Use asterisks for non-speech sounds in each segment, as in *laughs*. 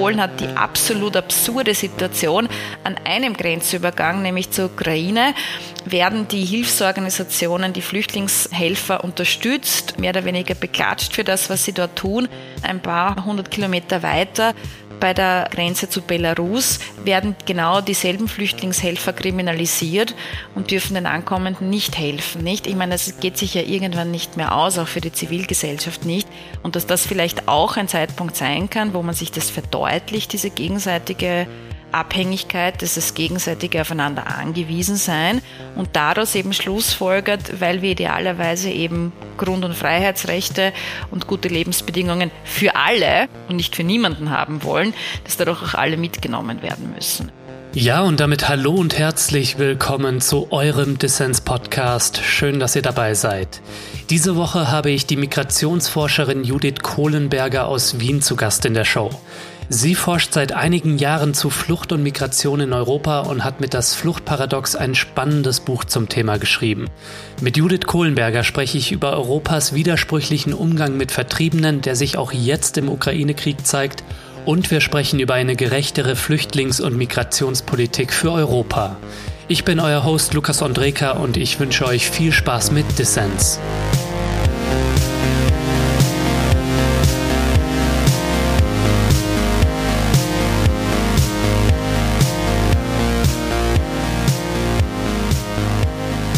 Polen hat die absolut absurde Situation an einem Grenzübergang, nämlich zur Ukraine, werden die Hilfsorganisationen, die Flüchtlingshelfer unterstützt, mehr oder weniger beklatscht für das, was sie dort tun. Ein paar hundert Kilometer weiter bei der Grenze zu Belarus werden genau dieselben Flüchtlingshelfer kriminalisiert und dürfen den Ankommenden nicht helfen, nicht? Ich meine, das geht sich ja irgendwann nicht mehr aus, auch für die Zivilgesellschaft nicht. Und dass das vielleicht auch ein Zeitpunkt sein kann, wo man sich das verdeutlicht, diese gegenseitige Abhängigkeit, dieses gegenseitige Aufeinander angewiesen sein und daraus eben Schlussfolgert, weil wir idealerweise eben Grund- und Freiheitsrechte und gute Lebensbedingungen für alle und nicht für niemanden haben wollen, dass dadurch auch alle mitgenommen werden müssen. Ja, und damit hallo und herzlich willkommen zu eurem Dissens-Podcast. Schön, dass ihr dabei seid. Diese Woche habe ich die Migrationsforscherin Judith Kohlenberger aus Wien zu Gast in der Show. Sie forscht seit einigen Jahren zu Flucht und Migration in Europa und hat mit das Fluchtparadox ein spannendes Buch zum Thema geschrieben. Mit Judith Kohlenberger spreche ich über Europas widersprüchlichen Umgang mit Vertriebenen, der sich auch jetzt im Ukraine-Krieg zeigt, und wir sprechen über eine gerechtere Flüchtlings- und Migrationspolitik für Europa. Ich bin euer Host Lukas Andreka und ich wünsche euch viel Spaß mit Dissens.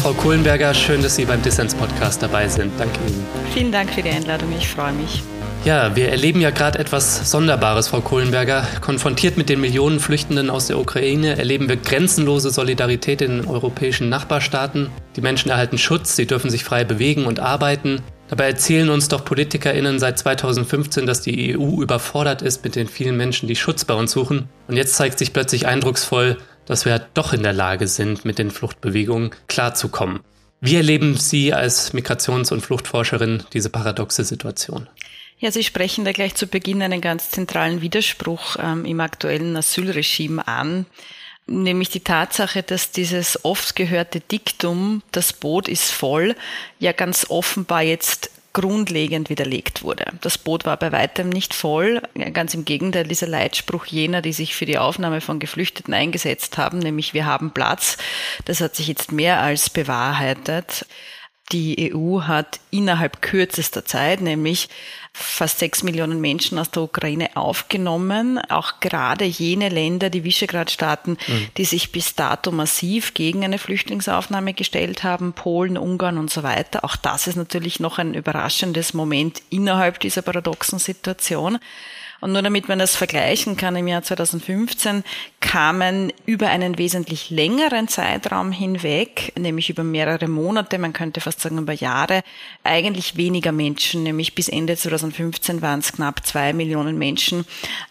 Frau Kohlenberger, schön, dass Sie beim Dissens-Podcast dabei sind. Danke Ihnen. Vielen Dank für die Einladung, ich freue mich. Ja, wir erleben ja gerade etwas Sonderbares, Frau Kohlenberger. Konfrontiert mit den Millionen Flüchtenden aus der Ukraine erleben wir grenzenlose Solidarität in den europäischen Nachbarstaaten. Die Menschen erhalten Schutz, sie dürfen sich frei bewegen und arbeiten. Dabei erzählen uns doch PolitikerInnen seit 2015, dass die EU überfordert ist mit den vielen Menschen, die Schutz bei uns suchen. Und jetzt zeigt sich plötzlich eindrucksvoll, dass wir doch in der Lage sind, mit den Fluchtbewegungen klarzukommen. Wie erleben Sie als Migrations- und Fluchtforscherin diese paradoxe Situation? Ja, Sie sprechen da gleich zu Beginn einen ganz zentralen Widerspruch ähm, im aktuellen Asylregime an, nämlich die Tatsache, dass dieses oft gehörte Diktum, das Boot ist voll, ja ganz offenbar jetzt grundlegend widerlegt wurde. Das Boot war bei weitem nicht voll. Ganz im Gegenteil, dieser Leitspruch jener, die sich für die Aufnahme von Geflüchteten eingesetzt haben, nämlich wir haben Platz, das hat sich jetzt mehr als bewahrheitet. Die EU hat innerhalb kürzester Zeit, nämlich fast sechs Millionen Menschen aus der Ukraine aufgenommen. Auch gerade jene Länder, die Visegrad-Staaten, mhm. die sich bis dato massiv gegen eine Flüchtlingsaufnahme gestellt haben, Polen, Ungarn und so weiter. Auch das ist natürlich noch ein überraschendes Moment innerhalb dieser paradoxen Situation. Und nur damit man das vergleichen kann, im Jahr 2015 kamen über einen wesentlich längeren Zeitraum hinweg, nämlich über mehrere Monate, man könnte fast sagen über Jahre, eigentlich weniger Menschen, nämlich bis Ende 2015 waren es knapp zwei Millionen Menschen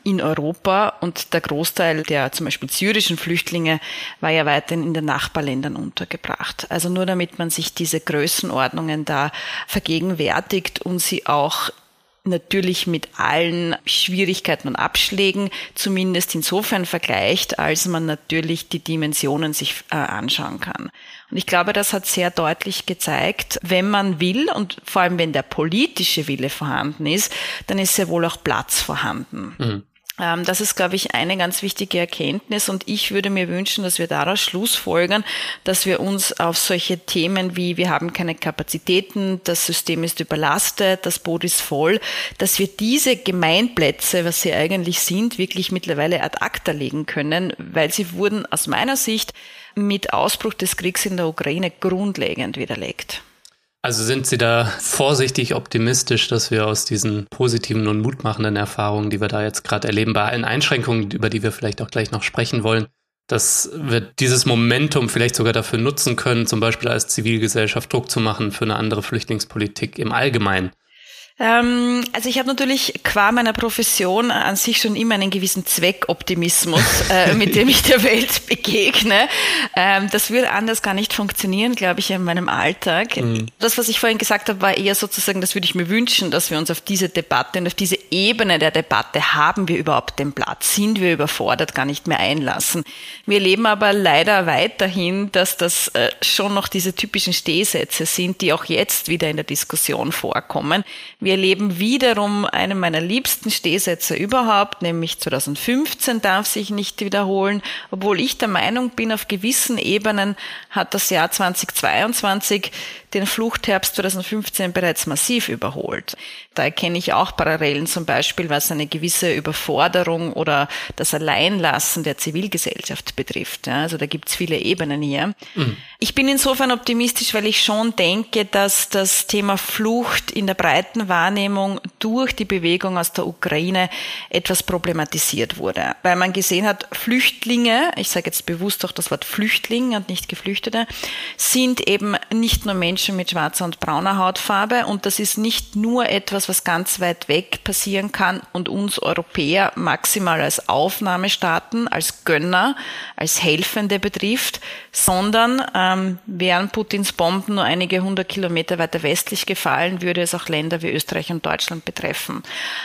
in Europa und der Großteil der zum Beispiel syrischen Flüchtlinge war ja weiterhin in den Nachbarländern untergebracht. Also nur damit man sich diese Größenordnungen da vergegenwärtigt und sie auch natürlich mit allen Schwierigkeiten und Abschlägen zumindest insofern vergleicht, als man natürlich die Dimensionen sich äh, anschauen kann. Und ich glaube, das hat sehr deutlich gezeigt, wenn man will und vor allem wenn der politische Wille vorhanden ist, dann ist sehr wohl auch Platz vorhanden. Mhm. Ähm, das ist, glaube ich, eine ganz wichtige Erkenntnis und ich würde mir wünschen, dass wir daraus Schlussfolgern, dass wir uns auf solche Themen wie wir haben keine Kapazitäten, das System ist überlastet, das Boot ist voll, dass wir diese Gemeinplätze, was sie eigentlich sind, wirklich mittlerweile ad acta legen können, weil sie wurden aus meiner Sicht mit Ausbruch des Kriegs in der Ukraine grundlegend widerlegt. Also sind Sie da vorsichtig optimistisch, dass wir aus diesen positiven und mutmachenden Erfahrungen, die wir da jetzt gerade erleben, bei allen Einschränkungen, über die wir vielleicht auch gleich noch sprechen wollen, dass wir dieses Momentum vielleicht sogar dafür nutzen können, zum Beispiel als Zivilgesellschaft Druck zu machen für eine andere Flüchtlingspolitik im Allgemeinen? Ähm, also ich habe natürlich qua meiner Profession an sich schon immer einen gewissen Zweckoptimismus, *laughs* äh, mit dem ich der Welt begegne. Ähm, das würde anders gar nicht funktionieren, glaube ich, in meinem Alltag. Mhm. Das, was ich vorhin gesagt habe, war eher sozusagen, das würde ich mir wünschen, dass wir uns auf diese Debatte und auf diese Ebene der Debatte, haben wir überhaupt den Platz, sind wir überfordert, gar nicht mehr einlassen. Wir erleben aber leider weiterhin, dass das äh, schon noch diese typischen Stehsätze sind, die auch jetzt wieder in der Diskussion vorkommen Wir erleben wiederum einen meiner liebsten Stehsätze überhaupt, nämlich 2015 darf sich nicht wiederholen, obwohl ich der Meinung bin, auf gewissen Ebenen hat das Jahr 2022 den Fluchtherbst 2015 bereits massiv überholt. Da erkenne ich auch Parallelen zum Beispiel, was eine gewisse Überforderung oder das Alleinlassen der Zivilgesellschaft betrifft. also da gibt es viele Ebenen hier. Mhm. Ich bin insofern optimistisch, weil ich schon denke, dass das Thema Flucht in der breiten Wahrnehmung durch die Bewegung aus der Ukraine etwas problematisiert wurde. Weil man gesehen hat, Flüchtlinge, ich sage jetzt bewusst auch das Wort Flüchtling und nicht Geflüchtete, sind eben nicht nur Menschen mit schwarzer und brauner Hautfarbe und das ist nicht nur etwas, etwas, was ganz weit weg passieren kann und uns Europäer maximal als Aufnahmestaaten, als Gönner, als Helfende betrifft, sondern ähm, wären Putins Bomben nur einige hundert Kilometer weiter westlich gefallen, würde es auch Länder wie Österreich und Deutschland betreffen.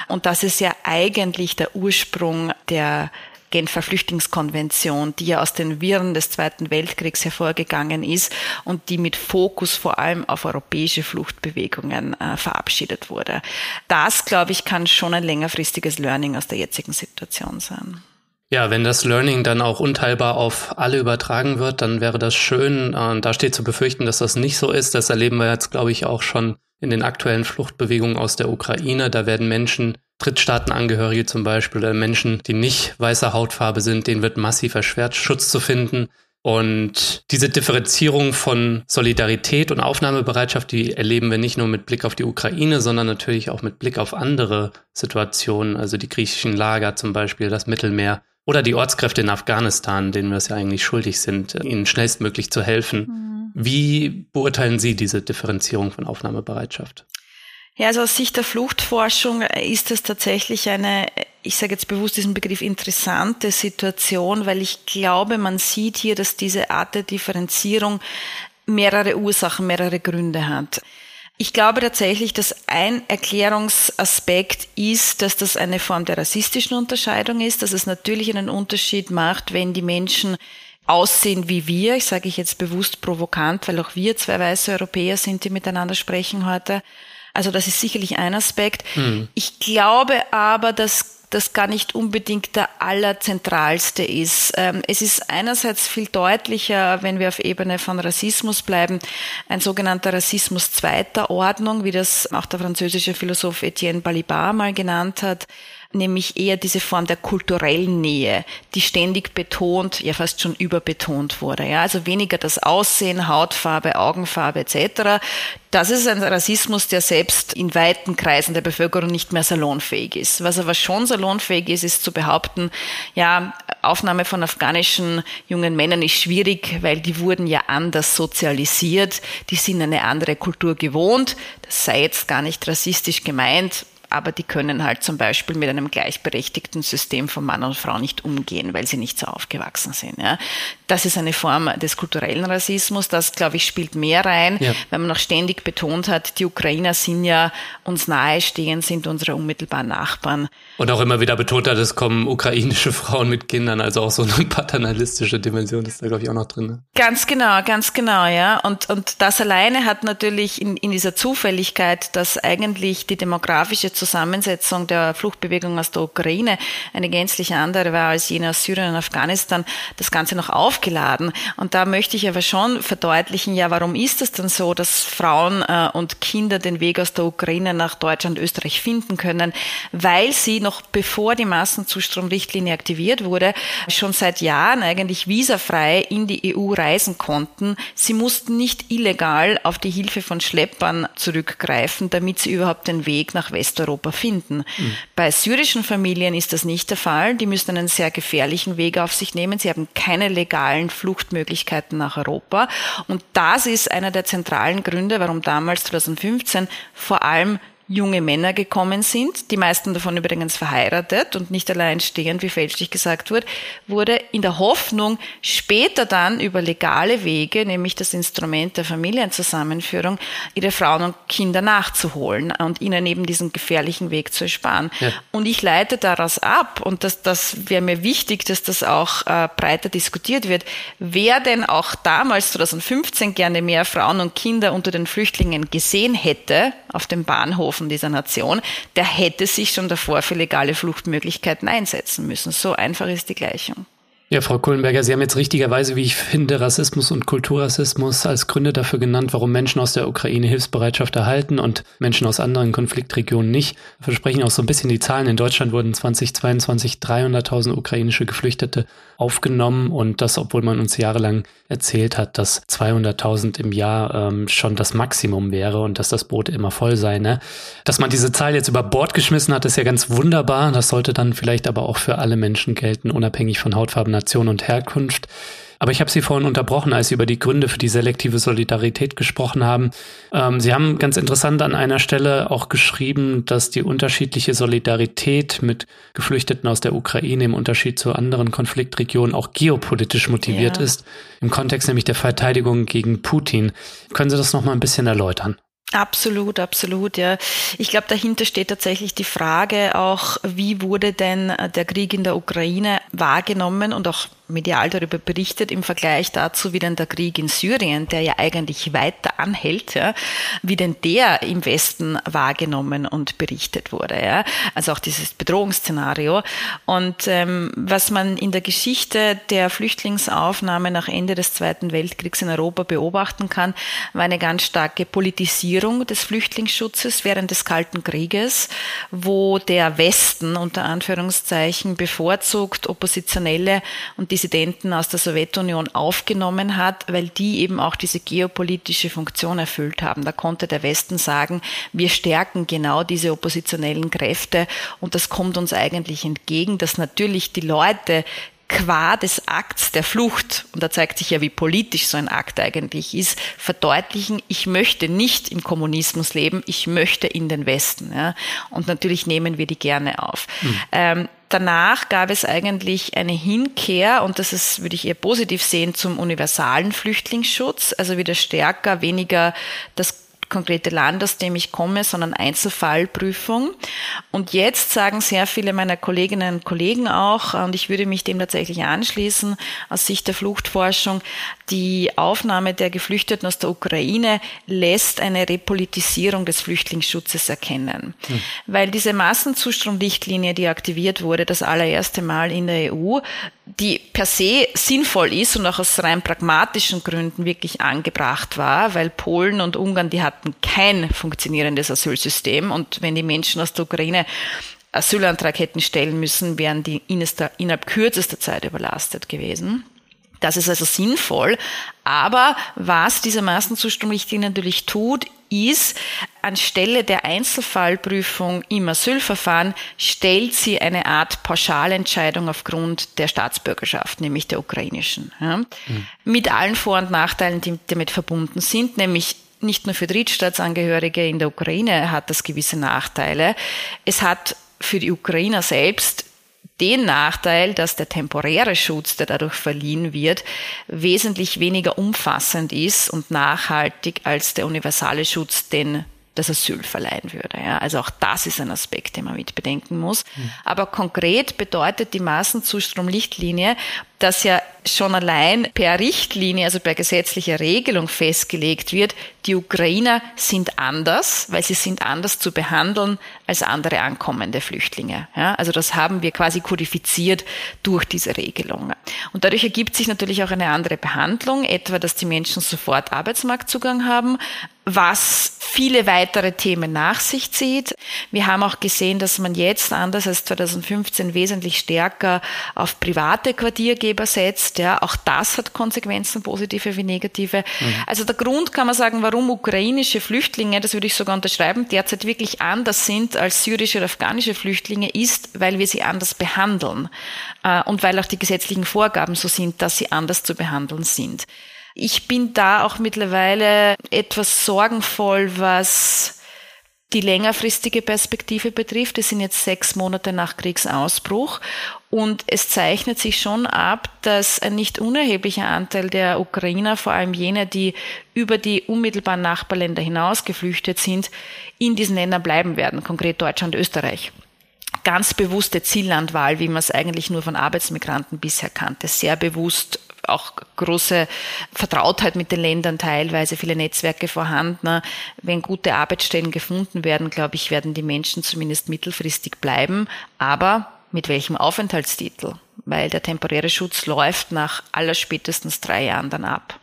Und das ist ja eigentlich der Ursprung der Genfer Flüchtlingskonvention, die ja aus den Wirren des Zweiten Weltkriegs hervorgegangen ist und die mit Fokus vor allem auf europäische Fluchtbewegungen äh, verabschiedet wurde. Das, glaube ich, kann schon ein längerfristiges Learning aus der jetzigen Situation sein. Ja, wenn das Learning dann auch unteilbar auf alle übertragen wird, dann wäre das schön. Und da steht zu befürchten, dass das nicht so ist. Das erleben wir jetzt, glaube ich, auch schon in den aktuellen Fluchtbewegungen aus der Ukraine. Da werden Menschen Drittstaatenangehörige zum Beispiel oder Menschen, die nicht weißer Hautfarbe sind, denen wird massiv erschwert, Schutz zu finden. Und diese Differenzierung von Solidarität und Aufnahmebereitschaft, die erleben wir nicht nur mit Blick auf die Ukraine, sondern natürlich auch mit Blick auf andere Situationen, also die griechischen Lager zum Beispiel, das Mittelmeer oder die Ortskräfte in Afghanistan, denen wir es ja eigentlich schuldig sind, ihnen schnellstmöglich zu helfen. Mhm. Wie beurteilen Sie diese Differenzierung von Aufnahmebereitschaft? Ja, also aus Sicht der Fluchtforschung ist es tatsächlich eine, ich sage jetzt bewusst diesen Begriff interessante Situation, weil ich glaube, man sieht hier, dass diese Art der Differenzierung mehrere Ursachen, mehrere Gründe hat. Ich glaube tatsächlich, dass ein Erklärungsaspekt ist, dass das eine Form der rassistischen Unterscheidung ist, dass es natürlich einen Unterschied macht, wenn die Menschen aussehen wie wir. Ich sage ich jetzt bewusst provokant, weil auch wir zwei weiße Europäer sind, die miteinander sprechen heute. Also das ist sicherlich ein Aspekt. Mhm. Ich glaube aber, dass das gar nicht unbedingt der allerzentralste ist. Ähm, es ist einerseits viel deutlicher, wenn wir auf Ebene von Rassismus bleiben, ein sogenannter Rassismus zweiter Ordnung, wie das auch der französische Philosoph Etienne Balibar mal genannt hat nämlich eher diese Form der kulturellen Nähe, die ständig betont, ja fast schon überbetont wurde. Ja, also weniger das Aussehen, Hautfarbe, Augenfarbe etc. Das ist ein Rassismus, der selbst in weiten Kreisen der Bevölkerung nicht mehr salonfähig ist. Was aber schon salonfähig ist, ist zu behaupten, ja, Aufnahme von afghanischen jungen Männern ist schwierig, weil die wurden ja anders sozialisiert, die sind eine andere Kultur gewohnt. Das sei jetzt gar nicht rassistisch gemeint aber die können halt zum Beispiel mit einem gleichberechtigten System von Mann und Frau nicht umgehen, weil sie nicht so aufgewachsen sind. Ja. Das ist eine Form des kulturellen Rassismus. Das, glaube ich, spielt mehr rein, ja. weil man auch ständig betont hat, die Ukrainer sind ja uns nahestehend, sind unsere unmittelbaren Nachbarn. Und auch immer wieder betont hat, es kommen ukrainische Frauen mit Kindern, also auch so eine *laughs* paternalistische Dimension ist da, glaube ich, auch noch drin. Ne? Ganz genau, ganz genau, ja. Und, und das alleine hat natürlich in, in dieser Zufälligkeit, dass eigentlich die demografische Zusammensetzung der Fluchtbewegung aus der Ukraine eine gänzlich andere war als jene aus Syrien und Afghanistan, das Ganze noch aufgeladen. Und da möchte ich aber schon verdeutlichen, ja, warum ist es denn so, dass Frauen äh, und Kinder den Weg aus der Ukraine nach Deutschland, Österreich finden können, weil sie noch bevor die Massenzustromrichtlinie aktiviert wurde, schon seit Jahren eigentlich visafrei in die EU reisen konnten. Sie mussten nicht illegal auf die Hilfe von Schleppern zurückgreifen, damit sie überhaupt den Weg nach Westeuropa Europa finden. Mhm. Bei syrischen Familien ist das nicht der Fall. Die müssen einen sehr gefährlichen Weg auf sich nehmen. Sie haben keine legalen Fluchtmöglichkeiten nach Europa. Und das ist einer der zentralen Gründe, warum damals 2015 vor allem junge Männer gekommen sind, die meisten davon übrigens verheiratet und nicht allein stehend, wie fälschlich gesagt wurde, wurde in der Hoffnung, später dann über legale Wege, nämlich das Instrument der Familienzusammenführung, ihre Frauen und Kinder nachzuholen und ihnen eben diesen gefährlichen Weg zu ersparen. Ja. Und ich leite daraus ab, und das, das wäre mir wichtig, dass das auch äh, breiter diskutiert wird, wer denn auch damals 2015 gerne mehr Frauen und Kinder unter den Flüchtlingen gesehen hätte, auf den Bahnhofen dieser Nation, der hätte sich schon davor für legale Fluchtmöglichkeiten einsetzen müssen. So einfach ist die Gleichung. Ja, Frau Kohlenberger, Sie haben jetzt richtigerweise, wie ich finde, Rassismus und Kulturrassismus als Gründe dafür genannt, warum Menschen aus der Ukraine Hilfsbereitschaft erhalten und Menschen aus anderen Konfliktregionen nicht. Versprechen auch so ein bisschen die Zahlen. In Deutschland wurden 2022 300.000 ukrainische Geflüchtete aufgenommen und das, obwohl man uns jahrelang erzählt hat, dass 200.000 im Jahr ähm, schon das Maximum wäre und dass das Boot immer voll sei. Ne? Dass man diese Zahl jetzt über Bord geschmissen hat, ist ja ganz wunderbar. Das sollte dann vielleicht aber auch für alle Menschen gelten, unabhängig von Hautfarben Nation und Herkunft. Aber ich habe Sie vorhin unterbrochen, als Sie über die Gründe für die selektive Solidarität gesprochen haben. Ähm, Sie haben ganz interessant an einer Stelle auch geschrieben, dass die unterschiedliche Solidarität mit Geflüchteten aus der Ukraine im Unterschied zu anderen Konfliktregionen auch geopolitisch motiviert ja. ist, im Kontext nämlich der Verteidigung gegen Putin. Können Sie das noch mal ein bisschen erläutern? Absolut, absolut, ja. Ich glaube, dahinter steht tatsächlich die Frage auch, wie wurde denn der Krieg in der Ukraine wahrgenommen und auch medial darüber berichtet im Vergleich dazu, wie denn der Krieg in Syrien, der ja eigentlich weiter anhält, ja, wie denn der im Westen wahrgenommen und berichtet wurde. Ja. Also auch dieses Bedrohungsszenario. Und ähm, was man in der Geschichte der Flüchtlingsaufnahme nach Ende des Zweiten Weltkriegs in Europa beobachten kann, war eine ganz starke Politisierung des Flüchtlingsschutzes während des Kalten Krieges, wo der Westen unter Anführungszeichen bevorzugt Oppositionelle und die Dissidenten aus der Sowjetunion aufgenommen hat, weil die eben auch diese geopolitische Funktion erfüllt haben. Da konnte der Westen sagen, wir stärken genau diese oppositionellen Kräfte und das kommt uns eigentlich entgegen, dass natürlich die Leute, qua des Akts der Flucht, und da zeigt sich ja, wie politisch so ein Akt eigentlich ist, verdeutlichen, ich möchte nicht im Kommunismus leben, ich möchte in den Westen. Ja? Und natürlich nehmen wir die gerne auf. Mhm. Ähm, danach gab es eigentlich eine Hinkehr, und das ist, würde ich eher positiv sehen, zum universalen Flüchtlingsschutz, also wieder stärker, weniger das konkrete Land, aus dem ich komme, sondern Einzelfallprüfung. Und jetzt sagen sehr viele meiner Kolleginnen und Kollegen auch, und ich würde mich dem tatsächlich anschließen, aus Sicht der Fluchtforschung, die Aufnahme der Geflüchteten aus der Ukraine lässt eine Repolitisierung des Flüchtlingsschutzes erkennen. Hm. Weil diese Massenzustromrichtlinie, die aktiviert wurde, das allererste Mal in der EU, die per se sinnvoll ist und auch aus rein pragmatischen Gründen wirklich angebracht war, weil Polen und Ungarn, die hatten kein funktionierendes Asylsystem und wenn die Menschen aus der Ukraine Asylantrag hätten stellen müssen, wären die innerhalb kürzester Zeit überlastet gewesen. Das ist also sinnvoll. Aber was diese Massenzustromrichtlinie natürlich tut, ist, anstelle der Einzelfallprüfung im Asylverfahren stellt sie eine Art Pauschalentscheidung aufgrund der Staatsbürgerschaft, nämlich der ukrainischen. Ja, mhm. Mit allen Vor- und Nachteilen, die damit verbunden sind, nämlich nicht nur für Drittstaatsangehörige in der Ukraine hat das gewisse Nachteile. Es hat für die Ukrainer selbst den Nachteil, dass der temporäre Schutz, der dadurch verliehen wird, wesentlich weniger umfassend ist und nachhaltig als der universale Schutz, den das Asyl verleihen würde. Ja, also auch das ist ein Aspekt, den man mit bedenken muss. Mhm. Aber konkret bedeutet die Massenzustromlichtlinie, dass ja schon allein per Richtlinie, also per gesetzlicher Regelung festgelegt wird, die Ukrainer sind anders, weil sie sind anders zu behandeln als andere ankommende Flüchtlinge. Ja, also das haben wir quasi kodifiziert durch diese Regelung. Und dadurch ergibt sich natürlich auch eine andere Behandlung, etwa, dass die Menschen sofort Arbeitsmarktzugang haben, was viele weitere Themen nach sich zieht. Wir haben auch gesehen, dass man jetzt anders als 2015 wesentlich stärker auf private Quartiergeber setzt. Ja, auch das hat Konsequenzen, positive wie negative. Mhm. Also der Grund kann man sagen, warum ukrainische Flüchtlinge, das würde ich sogar unterschreiben, derzeit wirklich anders sind als syrische oder afghanische Flüchtlinge, ist, weil wir sie anders behandeln äh, und weil auch die gesetzlichen Vorgaben so sind, dass sie anders zu behandeln sind. Ich bin da auch mittlerweile etwas sorgenvoll, was die längerfristige Perspektive betrifft. Es sind jetzt sechs Monate nach Kriegsausbruch und es zeichnet sich schon ab, dass ein nicht unerheblicher Anteil der Ukrainer, vor allem jene, die über die unmittelbaren Nachbarländer hinaus geflüchtet sind, in diesen Ländern bleiben werden, konkret Deutschland, Österreich ganz bewusste Ziellandwahl, wie man es eigentlich nur von Arbeitsmigranten bisher kannte, sehr bewusst auch große Vertrautheit mit den Ländern teilweise, viele Netzwerke vorhanden. Wenn gute Arbeitsstellen gefunden werden, glaube ich, werden die Menschen zumindest mittelfristig bleiben. Aber mit welchem Aufenthaltstitel? Weil der temporäre Schutz läuft nach allerspätestens drei Jahren dann ab.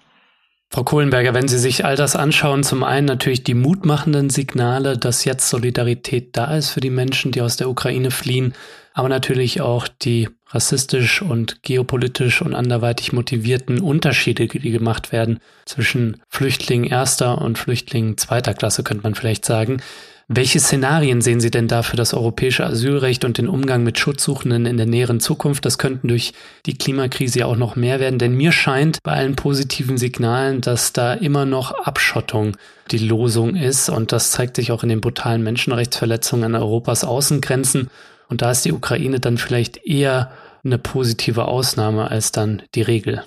Frau Kohlenberger, wenn Sie sich all das anschauen, zum einen natürlich die mutmachenden Signale, dass jetzt Solidarität da ist für die Menschen, die aus der Ukraine fliehen, aber natürlich auch die rassistisch und geopolitisch und anderweitig motivierten Unterschiede, die gemacht werden zwischen Flüchtlingen erster und Flüchtlingen zweiter Klasse, könnte man vielleicht sagen. Welche Szenarien sehen Sie denn da für das europäische Asylrecht und den Umgang mit Schutzsuchenden in der näheren Zukunft? Das könnten durch die Klimakrise ja auch noch mehr werden, denn mir scheint bei allen positiven Signalen, dass da immer noch Abschottung die Losung ist und das zeigt sich auch in den brutalen Menschenrechtsverletzungen an Europas Außengrenzen und da ist die Ukraine dann vielleicht eher eine positive Ausnahme als dann die Regel.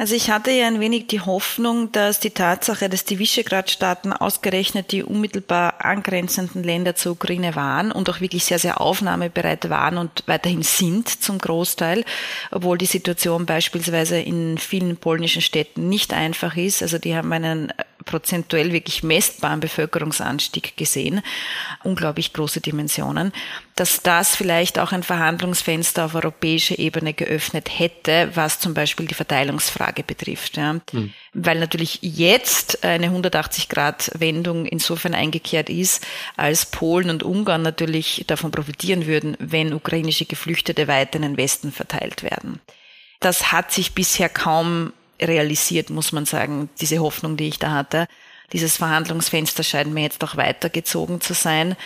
Also ich hatte ja ein wenig die Hoffnung, dass die Tatsache, dass die Visegrad-Staaten ausgerechnet die unmittelbar angrenzenden Länder zur Ukraine waren und auch wirklich sehr, sehr aufnahmebereit waren und weiterhin sind zum Großteil, obwohl die Situation beispielsweise in vielen polnischen Städten nicht einfach ist. Also die haben einen prozentuell wirklich messbaren Bevölkerungsanstieg gesehen. Unglaublich große Dimensionen. Dass das vielleicht auch ein Verhandlungsfenster auf europäischer Ebene geöffnet hätte, was zum Beispiel die Verteilungsfrage betrifft. Ja. Hm. Weil natürlich jetzt eine 180-Grad-Wendung insofern eingekehrt ist, als Polen und Ungarn natürlich davon profitieren würden, wenn ukrainische Geflüchtete weiter in den Westen verteilt werden. Das hat sich bisher kaum realisiert, muss man sagen, diese Hoffnung, die ich da hatte. Dieses Verhandlungsfenster scheint mir jetzt auch weitergezogen zu sein.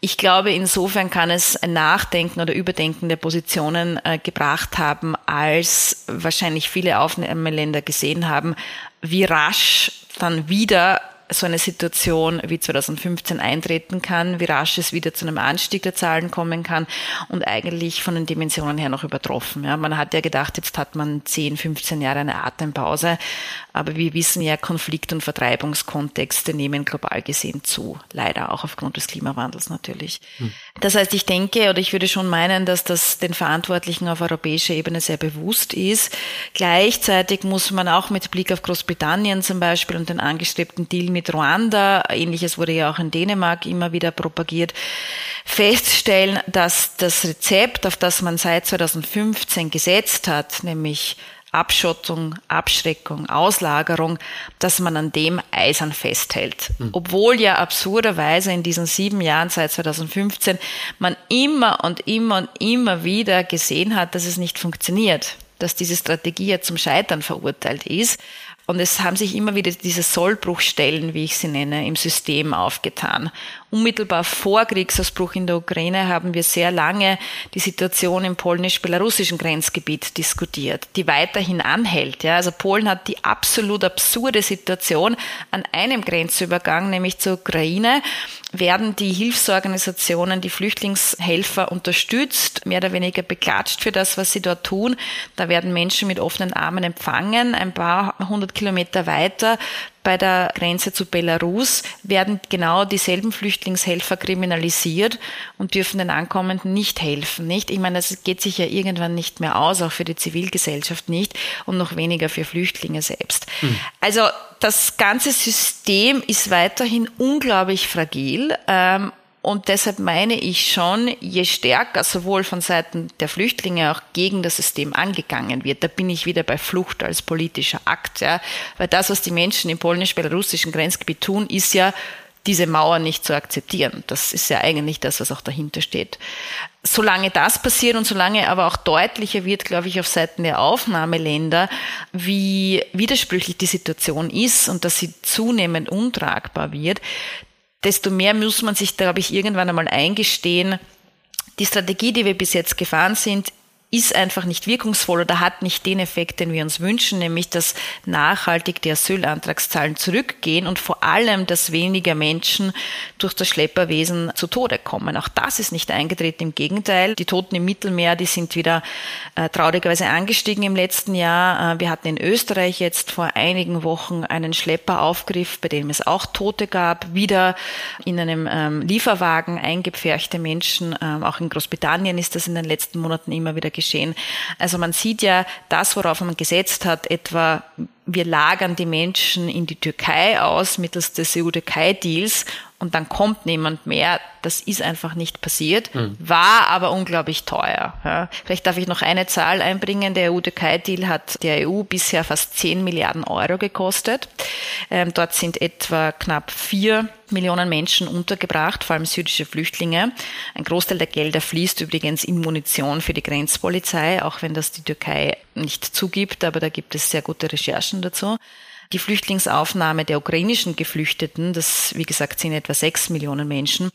Ich glaube, insofern kann es ein Nachdenken oder Überdenken der Positionen äh, gebracht haben, als wahrscheinlich viele Aufnahmeländer gesehen haben, wie rasch dann wieder so eine Situation wie 2015 eintreten kann, wie rasch es wieder zu einem Anstieg der Zahlen kommen kann und eigentlich von den Dimensionen her noch übertroffen. Ja, man hat ja gedacht, jetzt hat man 10, 15 Jahre eine Atempause, aber wir wissen ja, Konflikt- und Vertreibungskontexte nehmen global gesehen zu, leider auch aufgrund des Klimawandels natürlich. Hm. Das heißt, ich denke oder ich würde schon meinen, dass das den Verantwortlichen auf europäischer Ebene sehr bewusst ist. Gleichzeitig muss man auch mit Blick auf Großbritannien zum Beispiel und den angestrebten Deal mit Ruanda, ähnliches wurde ja auch in Dänemark immer wieder propagiert, feststellen, dass das Rezept, auf das man seit 2015 gesetzt hat, nämlich Abschottung, Abschreckung, Auslagerung, dass man an dem eisern festhält. Mhm. Obwohl ja absurderweise in diesen sieben Jahren seit 2015 man immer und immer und immer wieder gesehen hat, dass es nicht funktioniert, dass diese Strategie ja zum Scheitern verurteilt ist. Und es haben sich immer wieder diese Sollbruchstellen, wie ich sie nenne, im System aufgetan. Unmittelbar vor Kriegsausbruch in der Ukraine haben wir sehr lange die Situation im polnisch-belarussischen Grenzgebiet diskutiert, die weiterhin anhält. Ja, also Polen hat die absolut absurde Situation an einem Grenzübergang, nämlich zur Ukraine, werden die Hilfsorganisationen, die Flüchtlingshelfer unterstützt, mehr oder weniger beklatscht für das, was sie dort tun. Da werden Menschen mit offenen Armen empfangen. Ein paar hundert Kilometer weiter bei der Grenze zu Belarus werden genau dieselben Flüchtlingshelfer kriminalisiert und dürfen den Ankommenden nicht helfen, nicht? Ich meine, das geht sich ja irgendwann nicht mehr aus, auch für die Zivilgesellschaft nicht und noch weniger für Flüchtlinge selbst. Mhm. Also das ganze System ist weiterhin unglaublich fragil. Ähm, und deshalb meine ich schon, je stärker sowohl von Seiten der Flüchtlinge auch gegen das System angegangen wird, da bin ich wieder bei Flucht als politischer Akt. Ja. Weil das, was die Menschen im polnisch-belarussischen Grenzgebiet tun, ist ja, diese Mauer nicht zu akzeptieren. Das ist ja eigentlich das, was auch dahinter steht. Solange das passiert und solange aber auch deutlicher wird, glaube ich, auf Seiten der Aufnahmeländer, wie widersprüchlich die Situation ist und dass sie zunehmend untragbar wird, desto mehr muss man sich, glaube ich, irgendwann einmal eingestehen, die Strategie, die wir bis jetzt gefahren sind, ist einfach nicht wirkungsvoll oder hat nicht den Effekt, den wir uns wünschen, nämlich dass nachhaltig die Asylantragszahlen zurückgehen und vor allem, dass weniger Menschen durch das Schlepperwesen zu Tode kommen. Auch das ist nicht eingetreten. Im Gegenteil, die Toten im Mittelmeer, die sind wieder äh, traurigerweise angestiegen im letzten Jahr. Äh, wir hatten in Österreich jetzt vor einigen Wochen einen Schlepperaufgriff, bei dem es auch Tote gab, wieder in einem ähm, Lieferwagen eingepferchte Menschen. Ähm, auch in Großbritannien ist das in den letzten Monaten immer wieder geschehen geschehen. Also man sieht ja, das, worauf man gesetzt hat, etwa wir lagern die Menschen in die Türkei aus mittels des EU-Türkei-Deals und dann kommt niemand mehr. Das ist einfach nicht passiert, mhm. war aber unglaublich teuer. Ja. Vielleicht darf ich noch eine Zahl einbringen. Der EU-Türkei-Deal hat der EU bisher fast 10 Milliarden Euro gekostet. Ähm, dort sind etwa knapp vier Millionen Menschen untergebracht, vor allem syrische Flüchtlinge. Ein Großteil der Gelder fließt übrigens in Munition für die Grenzpolizei, auch wenn das die Türkei nicht zugibt, aber da gibt es sehr gute Recherchen dazu. Die Flüchtlingsaufnahme der ukrainischen Geflüchteten, das wie gesagt sind etwa sechs Millionen Menschen,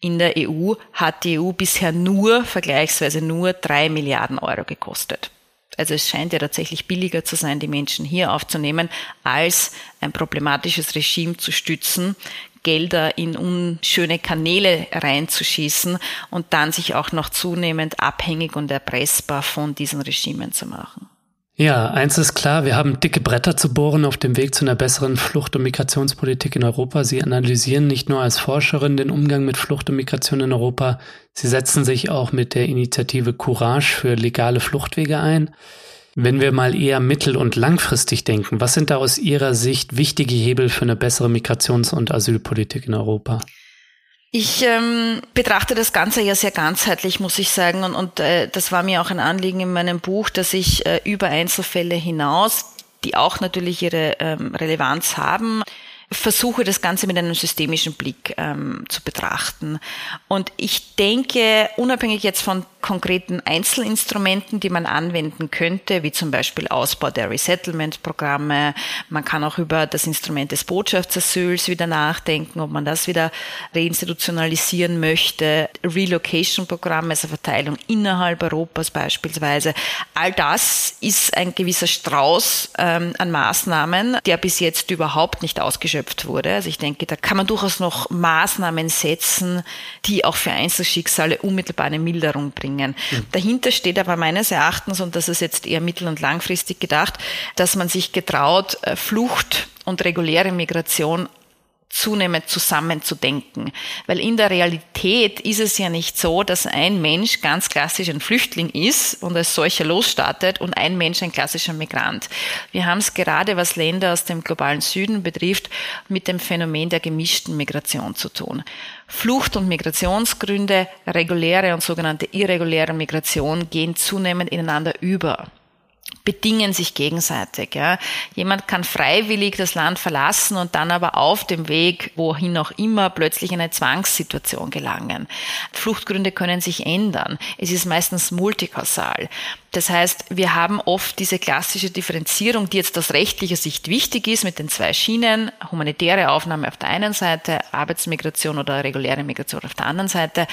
in der EU hat die EU bisher nur, vergleichsweise nur drei Milliarden Euro gekostet. Also es scheint ja tatsächlich billiger zu sein, die Menschen hier aufzunehmen, als ein problematisches Regime zu stützen, Gelder in unschöne Kanäle reinzuschießen und dann sich auch noch zunehmend abhängig und erpressbar von diesen Regimen zu machen. Ja, eins ist klar, wir haben dicke Bretter zu bohren auf dem Weg zu einer besseren Flucht- und Migrationspolitik in Europa. Sie analysieren nicht nur als Forscherin den Umgang mit Flucht und Migration in Europa, sie setzen sich auch mit der Initiative Courage für legale Fluchtwege ein. Wenn wir mal eher mittel- und langfristig denken, was sind da aus Ihrer Sicht wichtige Hebel für eine bessere Migrations- und Asylpolitik in Europa? Ich ähm, betrachte das Ganze ja sehr ganzheitlich, muss ich sagen. Und, und äh, das war mir auch ein Anliegen in meinem Buch, dass ich äh, über Einzelfälle hinaus, die auch natürlich ihre ähm, Relevanz haben, versuche das Ganze mit einem systemischen Blick ähm, zu betrachten. Und ich denke, unabhängig jetzt von konkreten Einzelinstrumenten, die man anwenden könnte, wie zum Beispiel Ausbau der Resettlement-Programme. Man kann auch über das Instrument des Botschaftsasyls wieder nachdenken, ob man das wieder reinstitutionalisieren möchte. Relocation-Programme, also Verteilung innerhalb Europas beispielsweise. All das ist ein gewisser Strauß ähm, an Maßnahmen, der bis jetzt überhaupt nicht ausgeschöpft wurde. Also ich denke, da kann man durchaus noch Maßnahmen setzen, die auch für Einzelschicksale unmittelbar eine Milderung bringen bringen. Mhm. Dahinter steht aber meines Erachtens, und das ist jetzt eher mittel- und langfristig gedacht, dass man sich getraut, äh, Flucht und reguläre Migration zunehmend zusammenzudenken. Weil in der Realität ist es ja nicht so, dass ein Mensch ganz klassisch ein Flüchtling ist und als solcher losstartet und ein Mensch ein klassischer Migrant. Wir haben es gerade, was Länder aus dem globalen Süden betrifft, mit dem Phänomen der gemischten Migration zu tun. Flucht- und Migrationsgründe, reguläre und sogenannte irreguläre Migration gehen zunehmend ineinander über bedingen sich gegenseitig. Ja. Jemand kann freiwillig das Land verlassen und dann aber auf dem Weg, wohin auch immer, plötzlich in eine Zwangssituation gelangen. Fluchtgründe können sich ändern. Es ist meistens multikausal. Das heißt, wir haben oft diese klassische Differenzierung, die jetzt aus rechtlicher Sicht wichtig ist, mit den zwei Schienen, humanitäre Aufnahme auf der einen Seite, Arbeitsmigration oder reguläre Migration auf der anderen Seite.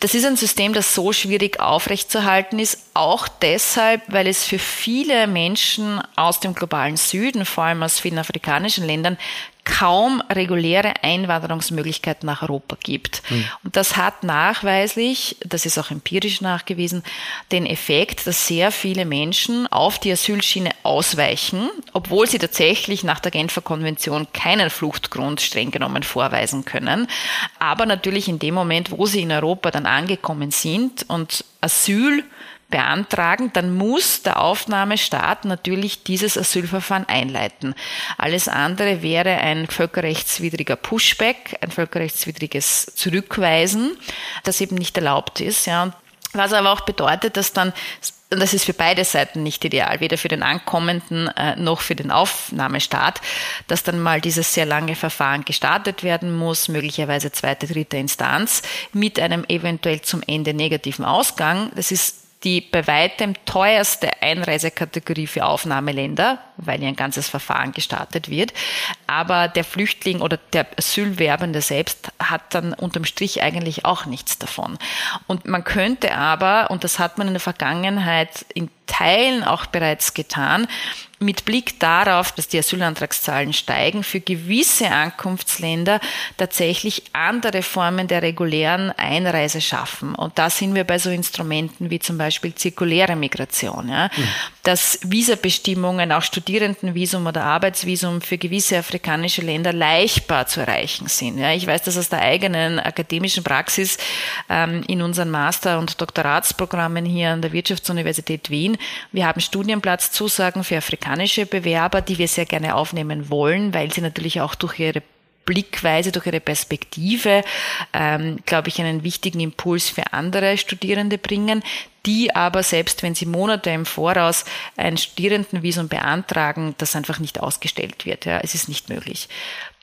Das ist ein System, das so schwierig aufrechtzuerhalten ist, auch deshalb, weil es für viele Menschen aus dem globalen Süden, vor allem aus vielen afrikanischen Ländern, kaum reguläre Einwanderungsmöglichkeiten nach Europa gibt. Mhm. Und das hat nachweislich, das ist auch empirisch nachgewiesen, den Effekt, dass sehr viele Menschen auf die Asylschiene ausweichen, obwohl sie tatsächlich nach der Genfer Konvention keinen Fluchtgrund streng genommen vorweisen können. Aber natürlich in dem Moment, wo sie in Europa dann angekommen sind und Asyl beantragen, dann muss der Aufnahmestaat natürlich dieses Asylverfahren einleiten. Alles andere wäre ein völkerrechtswidriger Pushback, ein völkerrechtswidriges Zurückweisen, das eben nicht erlaubt ist. Ja. Was aber auch bedeutet, dass dann und das ist für beide Seiten nicht ideal, weder für den Ankommenden äh, noch für den Aufnahmestaat, dass dann mal dieses sehr lange Verfahren gestartet werden muss, möglicherweise zweite, dritte Instanz, mit einem eventuell zum Ende negativen Ausgang. Das ist die bei weitem teuerste Einreisekategorie für Aufnahmeländer, weil ja ein ganzes Verfahren gestartet wird. Aber der Flüchtling oder der Asylwerbende selbst hat dann unterm Strich eigentlich auch nichts davon. Und man könnte aber, und das hat man in der Vergangenheit in Teilen auch bereits getan, mit Blick darauf, dass die Asylantragszahlen steigen, für gewisse Ankunftsländer tatsächlich andere Formen der regulären Einreise schaffen. Und da sind wir bei so Instrumenten wie zum Beispiel zirkuläre Migration, ja, mhm. dass Visabestimmungen auch Studierenden Studierendenvisum oder Arbeitsvisum für gewisse afrikanische Länder leichtbar zu erreichen sind. Ja, ich weiß das aus der eigenen akademischen Praxis ähm, in unseren Master- und Doktoratsprogrammen hier an der Wirtschaftsuniversität Wien. Wir haben Studienplatzzusagen für afrikanische Bewerber, die wir sehr gerne aufnehmen wollen, weil sie natürlich auch durch ihre Blickweise, durch ihre Perspektive, ähm, glaube ich, einen wichtigen Impuls für andere Studierende bringen, die aber selbst wenn sie Monate im Voraus ein Studierendenvisum beantragen, das einfach nicht ausgestellt wird. Ja, es ist nicht möglich.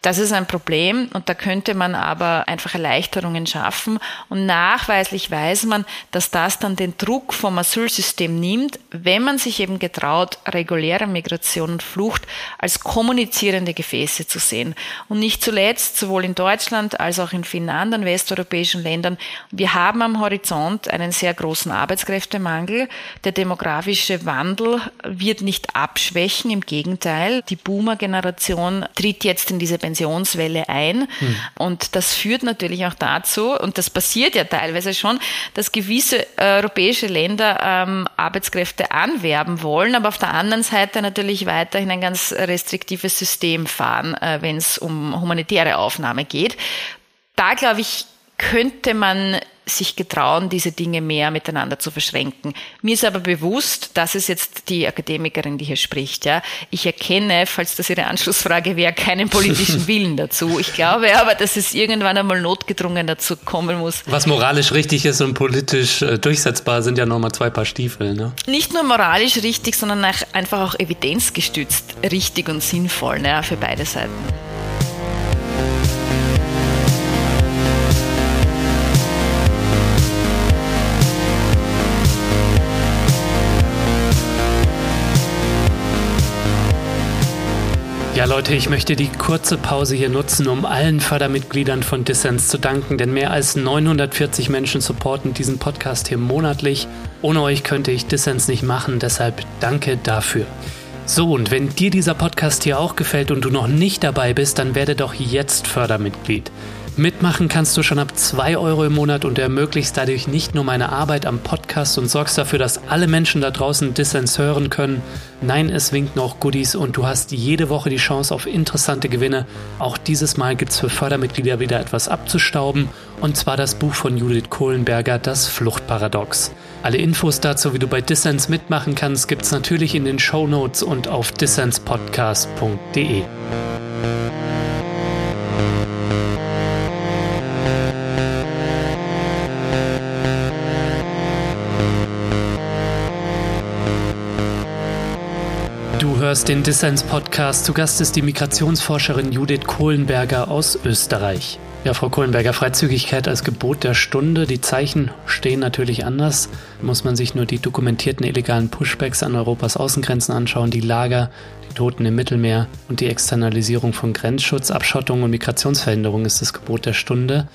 Das ist ein Problem und da könnte man aber einfach Erleichterungen schaffen und nachweislich weiß man, dass das dann den Druck vom Asylsystem nimmt, wenn man sich eben getraut, reguläre Migration und Flucht als kommunizierende Gefäße zu sehen. Und nicht zuletzt, sowohl in Deutschland als auch in vielen anderen westeuropäischen Ländern, wir haben am Horizont einen sehr großen Arbeitskräftemangel. Der demografische Wandel wird nicht abschwächen, im Gegenteil. Die Boomer-Generation tritt jetzt in diese Pensionswelle ein. Hm. Und das führt natürlich auch dazu, und das passiert ja teilweise schon, dass gewisse europäische Länder ähm, Arbeitskräfte anwerben wollen, aber auf der anderen Seite natürlich weiterhin ein ganz restriktives System fahren, äh, wenn es um humanitäre Aufnahme geht. Da, glaube ich, könnte man sich getrauen, diese Dinge mehr miteinander zu verschränken. Mir ist aber bewusst, das ist jetzt die Akademikerin, die hier spricht. Ja, ich erkenne, falls das Ihre Anschlussfrage wäre, keinen politischen *laughs* Willen dazu. Ich glaube aber, dass es irgendwann einmal notgedrungen dazu kommen muss. Was moralisch richtig ist und politisch äh, durchsetzbar, sind ja nochmal zwei Paar Stiefel. Ne? Nicht nur moralisch richtig, sondern einfach auch evidenzgestützt richtig und sinnvoll ja, für beide Seiten. Ja, Leute, ich möchte die kurze Pause hier nutzen, um allen Fördermitgliedern von Dissens zu danken, denn mehr als 940 Menschen supporten diesen Podcast hier monatlich. Ohne euch könnte ich Dissens nicht machen, deshalb danke dafür. So, und wenn dir dieser Podcast hier auch gefällt und du noch nicht dabei bist, dann werde doch jetzt Fördermitglied. Mitmachen kannst du schon ab 2 Euro im Monat und ermöglichst dadurch nicht nur meine Arbeit am Podcast und sorgst dafür, dass alle Menschen da draußen Dissens hören können. Nein, es winken auch Goodies und du hast jede Woche die Chance auf interessante Gewinne. Auch dieses Mal gibt es für Fördermitglieder wieder etwas abzustauben und zwar das Buch von Judith Kohlenberger, Das Fluchtparadox. Alle Infos dazu, wie du bei Dissens mitmachen kannst, gibt es natürlich in den Show Notes und auf dissenspodcast.de. hörst den Dissens-Podcast. Zu Gast ist die Migrationsforscherin Judith Kohlenberger aus Österreich. Ja, Frau Kohlenberger, Freizügigkeit als Gebot der Stunde. Die Zeichen stehen natürlich anders. Muss man sich nur die dokumentierten illegalen Pushbacks an Europas Außengrenzen anschauen, die Lager, die Toten im Mittelmeer und die Externalisierung von Grenzschutz, Abschottung und Migrationsverhinderung ist das Gebot der Stunde.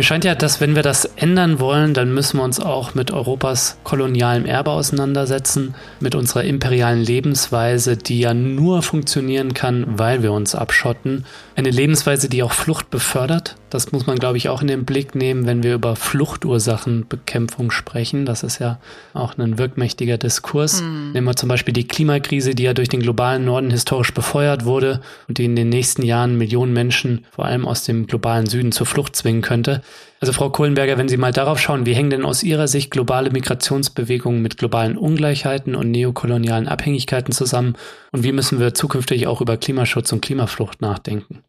Mir scheint ja, dass wenn wir das ändern wollen, dann müssen wir uns auch mit Europas kolonialem Erbe auseinandersetzen, mit unserer imperialen Lebensweise, die ja nur funktionieren kann, weil wir uns abschotten. Eine Lebensweise, die auch Flucht befördert. Das muss man, glaube ich, auch in den Blick nehmen, wenn wir über Fluchtursachenbekämpfung sprechen. Das ist ja auch ein wirkmächtiger Diskurs. Mhm. Nehmen wir zum Beispiel die Klimakrise, die ja durch den globalen Norden historisch befeuert wurde und die in den nächsten Jahren Millionen Menschen, vor allem aus dem globalen Süden, zur Flucht zwingen könnte. Also Frau Kohlenberger, wenn Sie mal darauf schauen, wie hängen denn aus Ihrer Sicht globale Migrationsbewegungen mit globalen Ungleichheiten und neokolonialen Abhängigkeiten zusammen und wie müssen wir zukünftig auch über Klimaschutz und Klimaflucht nachdenken?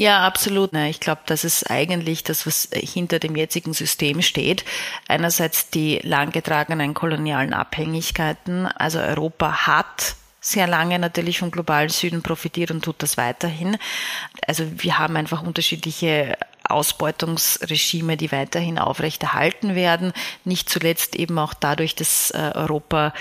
Ja, absolut. Ich glaube, das ist eigentlich das, was hinter dem jetzigen System steht. Einerseits die langgetragenen kolonialen Abhängigkeiten. Also Europa hat sehr lange natürlich vom globalen Süden profitiert und tut das weiterhin. Also wir haben einfach unterschiedliche Ausbeutungsregime, die weiterhin aufrechterhalten werden. Nicht zuletzt eben auch dadurch, dass äh, Europa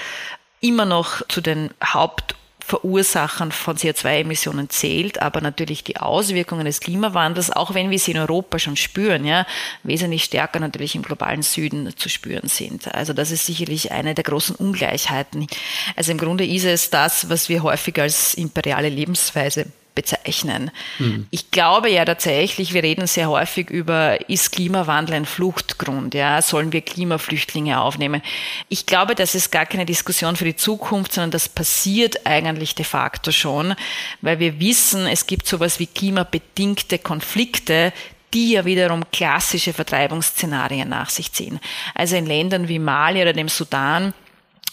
immer noch zu den Haupt Verursachern von CO2-Emissionen zählt, aber natürlich die Auswirkungen des Klimawandels, auch wenn wir sie in Europa schon spüren, ja, wesentlich stärker natürlich im globalen Süden zu spüren sind. Also das ist sicherlich eine der großen Ungleichheiten. Also im Grunde ist es das, was wir häufig als imperiale Lebensweise bezeichnen. Mhm. Ich glaube ja tatsächlich, wir reden sehr häufig über, ist Klimawandel ein Fluchtgrund? Ja, sollen wir Klimaflüchtlinge aufnehmen? Ich glaube, das ist gar keine Diskussion für die Zukunft, sondern das passiert eigentlich de facto schon, weil wir wissen, es gibt sowas wie klimabedingte Konflikte, die ja wiederum klassische Vertreibungsszenarien nach sich ziehen. Also in Ländern wie Mali oder dem Sudan,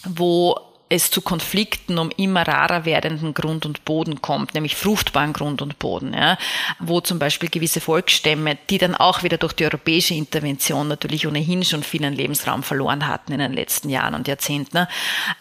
wo es zu Konflikten um immer rarer werdenden Grund und Boden kommt, nämlich fruchtbaren Grund und Boden, ja, wo zum Beispiel gewisse Volksstämme, die dann auch wieder durch die europäische Intervention natürlich ohnehin schon vielen Lebensraum verloren hatten in den letzten Jahren und Jahrzehnten,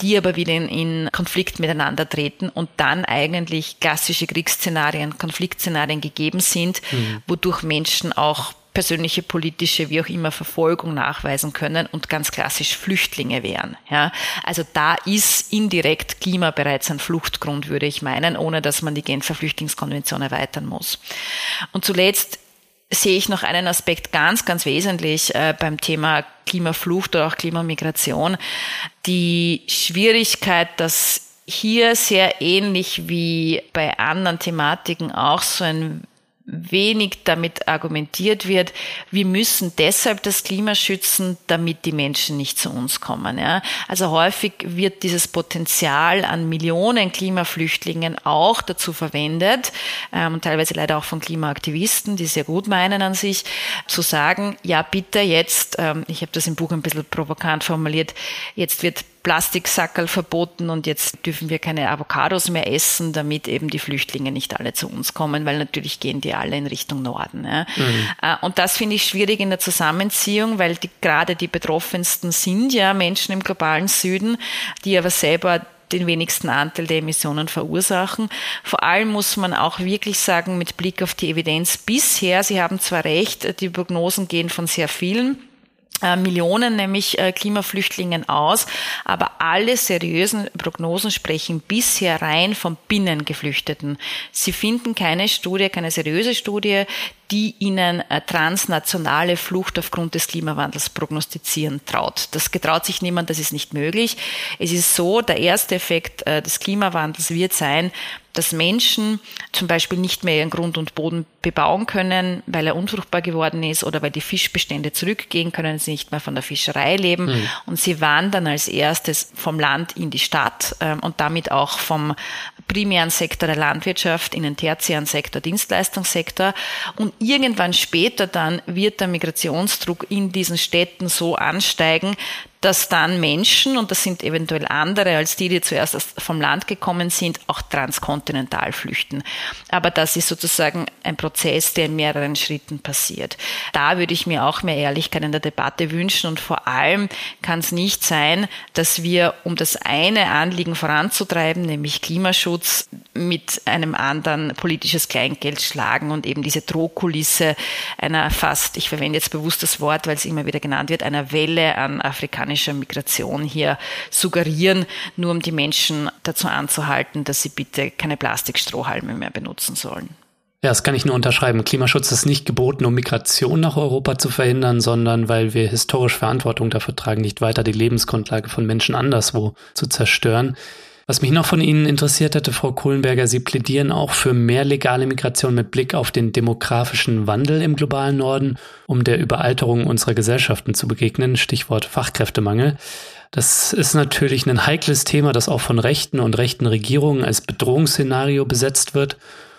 die aber wieder in, in Konflikt miteinander treten und dann eigentlich klassische Kriegsszenarien, Konfliktszenarien gegeben sind, mhm. wodurch Menschen auch persönliche politische, wie auch immer, Verfolgung nachweisen können und ganz klassisch Flüchtlinge wären. Ja, also da ist indirekt Klima bereits ein Fluchtgrund, würde ich meinen, ohne dass man die Genfer Flüchtlingskonvention erweitern muss. Und zuletzt sehe ich noch einen Aspekt ganz, ganz wesentlich äh, beim Thema Klimaflucht oder auch Klimamigration. Die Schwierigkeit, dass hier sehr ähnlich wie bei anderen Thematiken auch so ein wenig damit argumentiert wird, wir müssen deshalb das Klima schützen, damit die Menschen nicht zu uns kommen. Ja. Also häufig wird dieses Potenzial an Millionen Klimaflüchtlingen auch dazu verwendet, ähm, teilweise leider auch von Klimaaktivisten, die sehr gut meinen an sich, zu sagen, ja bitte jetzt, ähm, ich habe das im Buch ein bisschen provokant formuliert, jetzt wird Plastiksackerl verboten und jetzt dürfen wir keine Avocados mehr essen, damit eben die Flüchtlinge nicht alle zu uns kommen, weil natürlich gehen die alle in Richtung Norden. Ja. Mhm. Äh, und das finde ich schwierig in der Zusammenziehung, weil die, gerade die Betroffensten sind ja Menschen im globalen Süden, die aber selber den wenigsten Anteil der Emissionen verursachen. Vor allem muss man auch wirklich sagen, mit Blick auf die Evidenz bisher, Sie haben zwar recht, die Prognosen gehen von sehr vielen Millionen, nämlich äh, Klimaflüchtlingen aus. Aber alle seriösen Prognosen sprechen bisher rein von Binnengeflüchteten. Sie finden keine Studie, keine seriöse Studie, die ihnen äh, transnationale Flucht aufgrund des Klimawandels prognostizieren traut. Das getraut sich niemand, das ist nicht möglich. Es ist so, der erste Effekt des Klimawandels wird sein, dass Menschen zum Beispiel nicht mehr ihren Grund und Boden bebauen können, weil er unfruchtbar geworden ist oder weil die Fischbestände zurückgehen können, sie nicht mehr von der Fischerei leben mhm. und sie wandern als erstes vom Land in die Stadt ähm, und damit auch vom primären Sektor der Landwirtschaft in den tertiären Sektor, Dienstleistungssektor und irgendwann später dann wird der Migrationsdruck in diesen Städten so ansteigen, dass dann Menschen, und das sind eventuell andere als die, die zuerst vom Land gekommen sind, auch transkontinental flüchten. Aber das ist sozusagen ein Prozess, der in mehreren Schritten passiert. Da würde ich mir auch mehr Ehrlichkeit in der Debatte wünschen und vor allem kann es nicht sein, dass wir, um das eine Anliegen voranzutreiben, nämlich Klimaschutz, mit einem anderen politisches Kleingeld schlagen und eben diese Drohkulisse einer fast, ich verwende jetzt bewusst das Wort, weil es immer wieder genannt wird, einer Welle an afrikanischen afrikanischer Migration hier suggerieren, nur um die Menschen dazu anzuhalten, dass sie bitte keine Plastikstrohhalme mehr benutzen sollen. Ja, das kann ich nur unterschreiben. Klimaschutz ist nicht geboten, um Migration nach Europa zu verhindern, sondern weil wir historisch Verantwortung dafür tragen, nicht weiter die Lebensgrundlage von Menschen anderswo zu zerstören. Was mich noch von Ihnen interessiert hätte, Frau Kohlenberger, Sie plädieren auch für mehr legale Migration mit Blick auf den demografischen Wandel im globalen Norden, um der Überalterung unserer Gesellschaften zu begegnen. Stichwort Fachkräftemangel. Das ist natürlich ein heikles Thema, das auch von rechten und rechten Regierungen als Bedrohungsszenario besetzt wird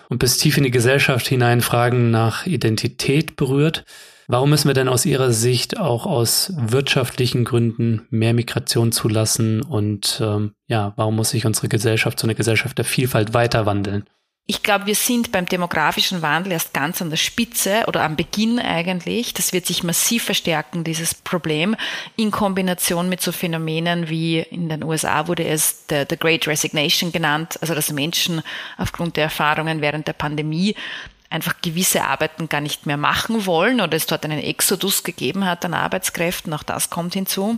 und bis tief in die Gesellschaft hinein Fragen nach Identität berührt. Warum müssen wir denn aus Ihrer Sicht auch aus wirtschaftlichen Gründen mehr Migration zulassen? Und ähm, ja, warum muss sich unsere Gesellschaft zu einer Gesellschaft der Vielfalt weiter wandeln? Ich glaube, wir sind beim demografischen Wandel erst ganz an der Spitze oder am Beginn eigentlich. Das wird sich massiv verstärken, dieses Problem, in Kombination mit so Phänomenen wie in den USA wurde es the, the Great Resignation genannt, also dass Menschen aufgrund der Erfahrungen während der Pandemie einfach gewisse Arbeiten gar nicht mehr machen wollen oder es dort einen Exodus gegeben hat an Arbeitskräften, auch das kommt hinzu.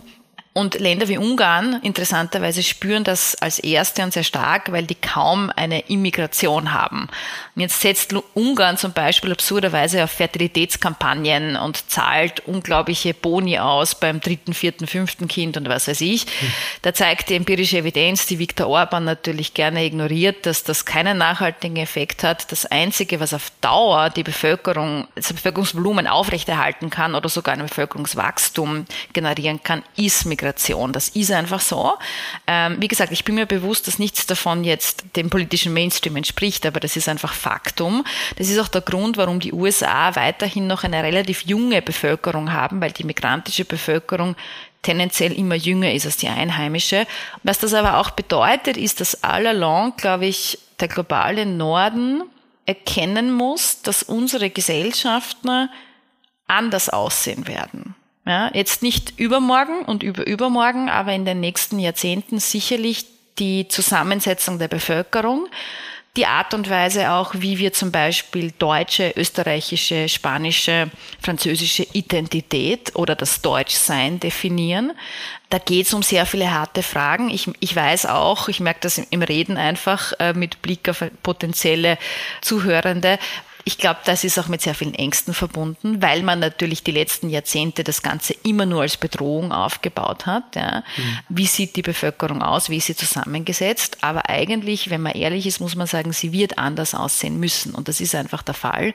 Und Länder wie Ungarn interessanterweise spüren das als erste und sehr stark, weil die kaum eine Immigration haben. Und jetzt setzt Ungarn zum Beispiel absurderweise auf Fertilitätskampagnen und zahlt unglaubliche Boni aus beim dritten, vierten, fünften Kind und was weiß ich. Hm. Da zeigt die empirische Evidenz, die Viktor Orban natürlich gerne ignoriert, dass das keinen nachhaltigen Effekt hat. Das Einzige, was auf Dauer die Bevölkerung, das Bevölkerungsvolumen aufrechterhalten kann oder sogar ein Bevölkerungswachstum generieren kann, ist Migration. Migration. Das ist einfach so. Ähm, wie gesagt, ich bin mir bewusst, dass nichts davon jetzt dem politischen Mainstream entspricht, aber das ist einfach Faktum. Das ist auch der Grund, warum die USA weiterhin noch eine relativ junge Bevölkerung haben, weil die migrantische Bevölkerung tendenziell immer jünger ist als die einheimische. Was das aber auch bedeutet, ist, dass allalong, glaube ich, der globale Norden erkennen muss, dass unsere Gesellschaften anders aussehen werden. Ja, jetzt nicht übermorgen und überübermorgen, aber in den nächsten Jahrzehnten sicherlich die Zusammensetzung der Bevölkerung, die Art und Weise auch, wie wir zum Beispiel deutsche, österreichische, spanische, französische Identität oder das Deutschsein definieren. Da geht es um sehr viele harte Fragen. Ich, ich weiß auch, ich merke das im Reden einfach äh, mit Blick auf potenzielle Zuhörende, ich glaube, das ist auch mit sehr vielen Ängsten verbunden, weil man natürlich die letzten Jahrzehnte das Ganze immer nur als Bedrohung aufgebaut hat. Ja. Mhm. Wie sieht die Bevölkerung aus? Wie ist sie zusammengesetzt? Aber eigentlich, wenn man ehrlich ist, muss man sagen, sie wird anders aussehen müssen. Und das ist einfach der Fall,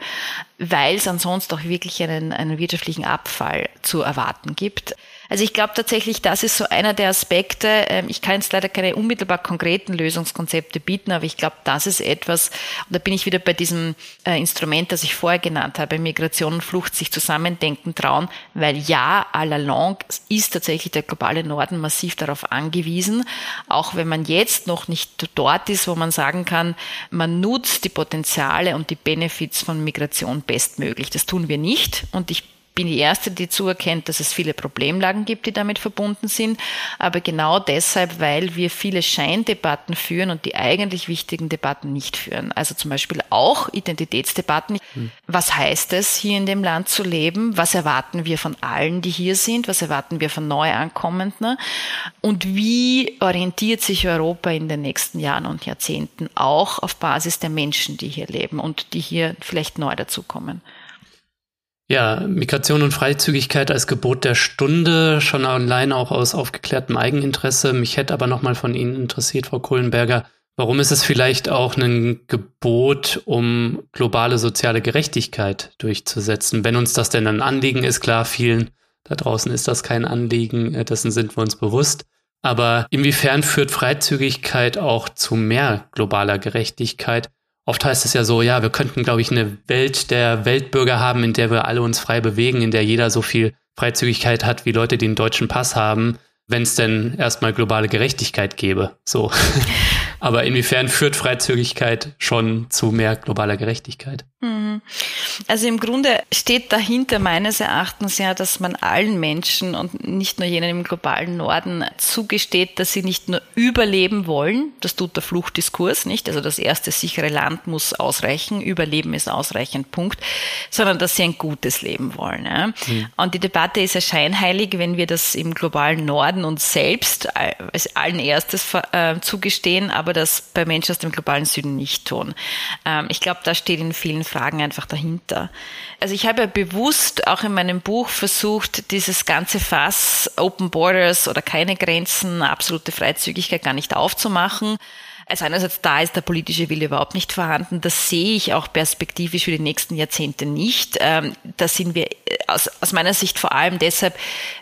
weil es ansonsten auch wirklich einen, einen wirtschaftlichen Abfall zu erwarten gibt. Also ich glaube tatsächlich, das ist so einer der Aspekte. Ähm, ich kann jetzt leider keine unmittelbar konkreten Lösungskonzepte bieten, aber ich glaube, das ist etwas, und da bin ich wieder bei diesem äh, Instrument, das ich vorher genannt habe, Migration und Flucht sich zusammendenken trauen, weil ja, à la longue ist tatsächlich der globale Norden massiv darauf angewiesen, auch wenn man jetzt noch nicht dort ist, wo man sagen kann, man nutzt die Potenziale und die Benefits von Migration bestmöglich. Das tun wir nicht und ich bin die Erste, die zuerkennt, dass es viele Problemlagen gibt, die damit verbunden sind. Aber genau deshalb, weil wir viele Scheindebatten führen und die eigentlich wichtigen Debatten nicht führen. Also zum Beispiel auch Identitätsdebatten. Hm. Was heißt es, hier in dem Land zu leben? Was erwarten wir von allen, die hier sind? Was erwarten wir von Neuankommenden? Und wie orientiert sich Europa in den nächsten Jahren und Jahrzehnten auch auf Basis der Menschen, die hier leben und die hier vielleicht neu dazukommen? Ja, Migration und Freizügigkeit als Gebot der Stunde, schon allein auch aus aufgeklärtem Eigeninteresse. Mich hätte aber nochmal von Ihnen interessiert, Frau Kohlenberger, warum ist es vielleicht auch ein Gebot, um globale soziale Gerechtigkeit durchzusetzen? Wenn uns das denn ein Anliegen ist, klar, vielen da draußen ist das kein Anliegen, äh, dessen sind wir uns bewusst. Aber inwiefern führt Freizügigkeit auch zu mehr globaler Gerechtigkeit? Oft heißt es ja so, ja, wir könnten, glaube ich, eine Welt der Weltbürger haben, in der wir alle uns frei bewegen, in der jeder so viel Freizügigkeit hat, wie Leute, die einen deutschen Pass haben, wenn es denn erstmal globale Gerechtigkeit gäbe. So. *laughs* Aber inwiefern führt Freizügigkeit schon zu mehr globaler Gerechtigkeit? Mhm. Also im Grunde steht dahinter meines Erachtens ja, dass man allen Menschen und nicht nur jenen im globalen Norden zugesteht, dass sie nicht nur überleben wollen, das tut der Fluchtdiskurs nicht, also das erste sichere Land muss ausreichen, Überleben ist ausreichend, Punkt, sondern dass sie ein gutes Leben wollen. Ja. Mhm. Und die Debatte ist ja scheinheilig, wenn wir das im globalen Norden uns selbst als allen erstes äh, zugestehen, aber aber das bei Menschen aus dem globalen Süden nicht tun. Ähm, ich glaube, da steht in vielen Fragen einfach dahinter. Also ich habe ja bewusst auch in meinem Buch versucht, dieses ganze Fass Open Borders oder keine Grenzen, absolute Freizügigkeit gar nicht aufzumachen. Also einerseits da ist der politische Wille überhaupt nicht vorhanden. Das sehe ich auch perspektivisch für die nächsten Jahrzehnte nicht. Ähm, da sind wir aus, aus meiner Sicht vor allem deshalb,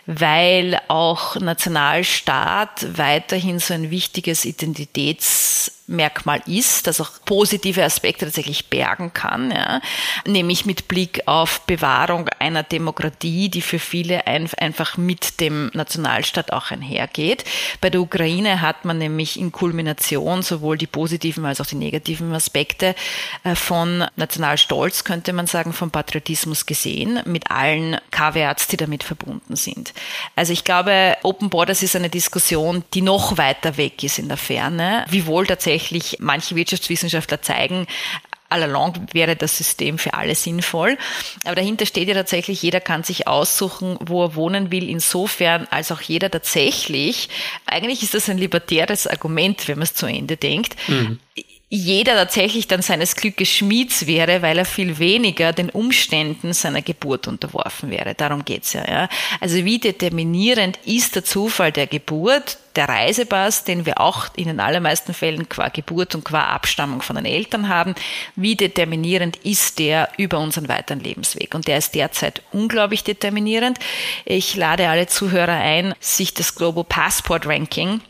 weil auch Nationalstaat weiterhin so ein wichtiges Identitäts Merkmal ist, das auch positive Aspekte tatsächlich bergen kann, ja. nämlich mit Blick auf Bewahrung einer Demokratie, die für viele ein, einfach mit dem Nationalstaat auch einhergeht. Bei der Ukraine hat man nämlich in Kulmination sowohl die positiven als auch die negativen Aspekte äh, von Nationalstolz, könnte man sagen, vom Patriotismus gesehen, mit allen Kaveats, die damit verbunden sind. Also ich glaube, Open Borders ist eine Diskussion, die noch weiter weg ist in der Ferne, wiewohl tatsächlich tatsächlich manche Wirtschaftswissenschaftler zeigen, allalong wäre das System für alle sinnvoll. Aber dahinter steht ja tatsächlich, jeder kann sich aussuchen, wo er wohnen will, insofern, als auch jeder tatsächlich, eigentlich ist das ein libertäres Argument, wenn man es zu Ende denkt. Mhm jeder tatsächlich dann seines Glückes Schmieds wäre, weil er viel weniger den Umständen seiner Geburt unterworfen wäre. Darum geht's ja, ja. Also wie determinierend ist der Zufall der Geburt, der Reisepass, den wir auch in den allermeisten Fällen qua Geburt und qua Abstammung von den Eltern haben, wie determinierend ist der über unseren weiteren Lebensweg? Und der ist derzeit unglaublich determinierend. Ich lade alle Zuhörer ein, sich das Global Passport Ranking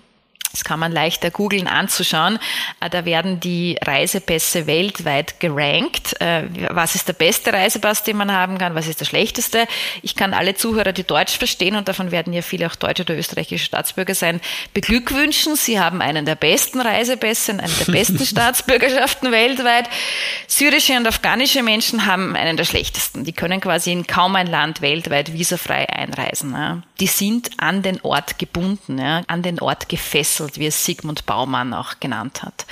das kann man leichter googeln anzuschauen. Äh, da werden die Reisepässe weltweit gerankt. Äh, was ist der beste Reisepass, den man haben kann? Was ist der schlechteste? Ich kann alle Zuhörer, die Deutsch verstehen, und davon werden ja viele auch deutsche oder österreichische Staatsbürger sein, beglückwünschen. Sie haben einen der besten Reisepässe, einen der besten *laughs* Staatsbürgerschaften weltweit. Syrische und afghanische Menschen haben einen der schlechtesten. Die können quasi in kaum ein Land weltweit visafrei einreisen. Die sind an den Ort gebunden, an den Ort gefesselt gewechselt, wie es Sigmund Baumann auch genannt hat.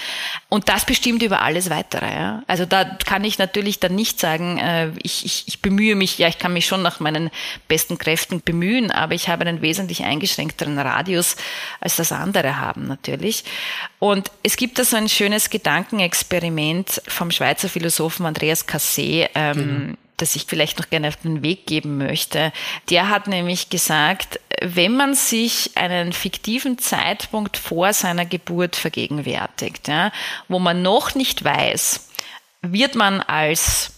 Und das bestimmt über alles weitere. Ja? Also da kann ich natürlich dann nicht sagen, äh, ich, ich, ich bemühe mich, ja, ich kann mich schon nach meinen besten Kräften bemühen, aber ich habe einen wesentlich eingeschränkteren Radius, als das andere haben natürlich. Und es gibt da so ein schönes Gedankenexperiment vom Schweizer Philosophen Andreas Cassé, ähm, mhm das ich vielleicht noch gerne auf den Weg geben möchte. Der hat nämlich gesagt, wenn man sich einen fiktiven Zeitpunkt vor seiner Geburt vergegenwärtigt, ja, wo man noch nicht weiß, wird man als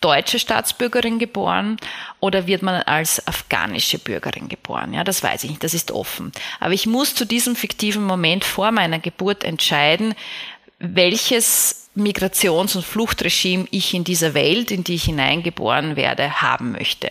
deutsche Staatsbürgerin geboren oder wird man als afghanische Bürgerin geboren? Ja, das weiß ich nicht, das ist offen. Aber ich muss zu diesem fiktiven Moment vor meiner Geburt entscheiden, welches Migrations- und Fluchtregime ich in dieser Welt, in die ich hineingeboren werde, haben möchte.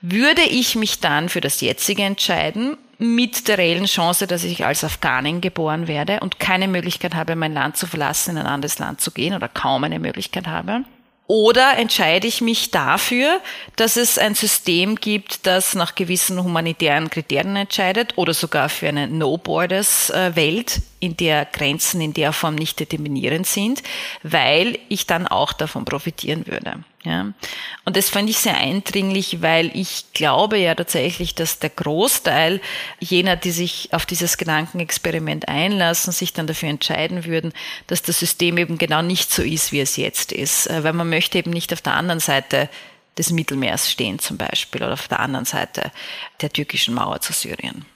Würde ich mich dann für das jetzige entscheiden, mit der reellen Chance, dass ich als Afghanin geboren werde und keine Möglichkeit habe, mein Land zu verlassen, in ein anderes Land zu gehen oder kaum eine Möglichkeit habe, oder entscheide ich mich dafür, dass es ein System gibt, das nach gewissen humanitären Kriterien entscheidet oder sogar für eine No-Borders-Welt, in der Grenzen in der Form nicht determinierend sind, weil ich dann auch davon profitieren würde. Ja. Und das fand ich sehr eindringlich, weil ich glaube ja tatsächlich, dass der Großteil jener, die sich auf dieses Gedankenexperiment einlassen, sich dann dafür entscheiden würden, dass das System eben genau nicht so ist, wie es jetzt ist. Äh, weil man möchte eben nicht auf der anderen Seite des Mittelmeers stehen zum Beispiel oder auf der anderen Seite der türkischen Mauer zu Syrien.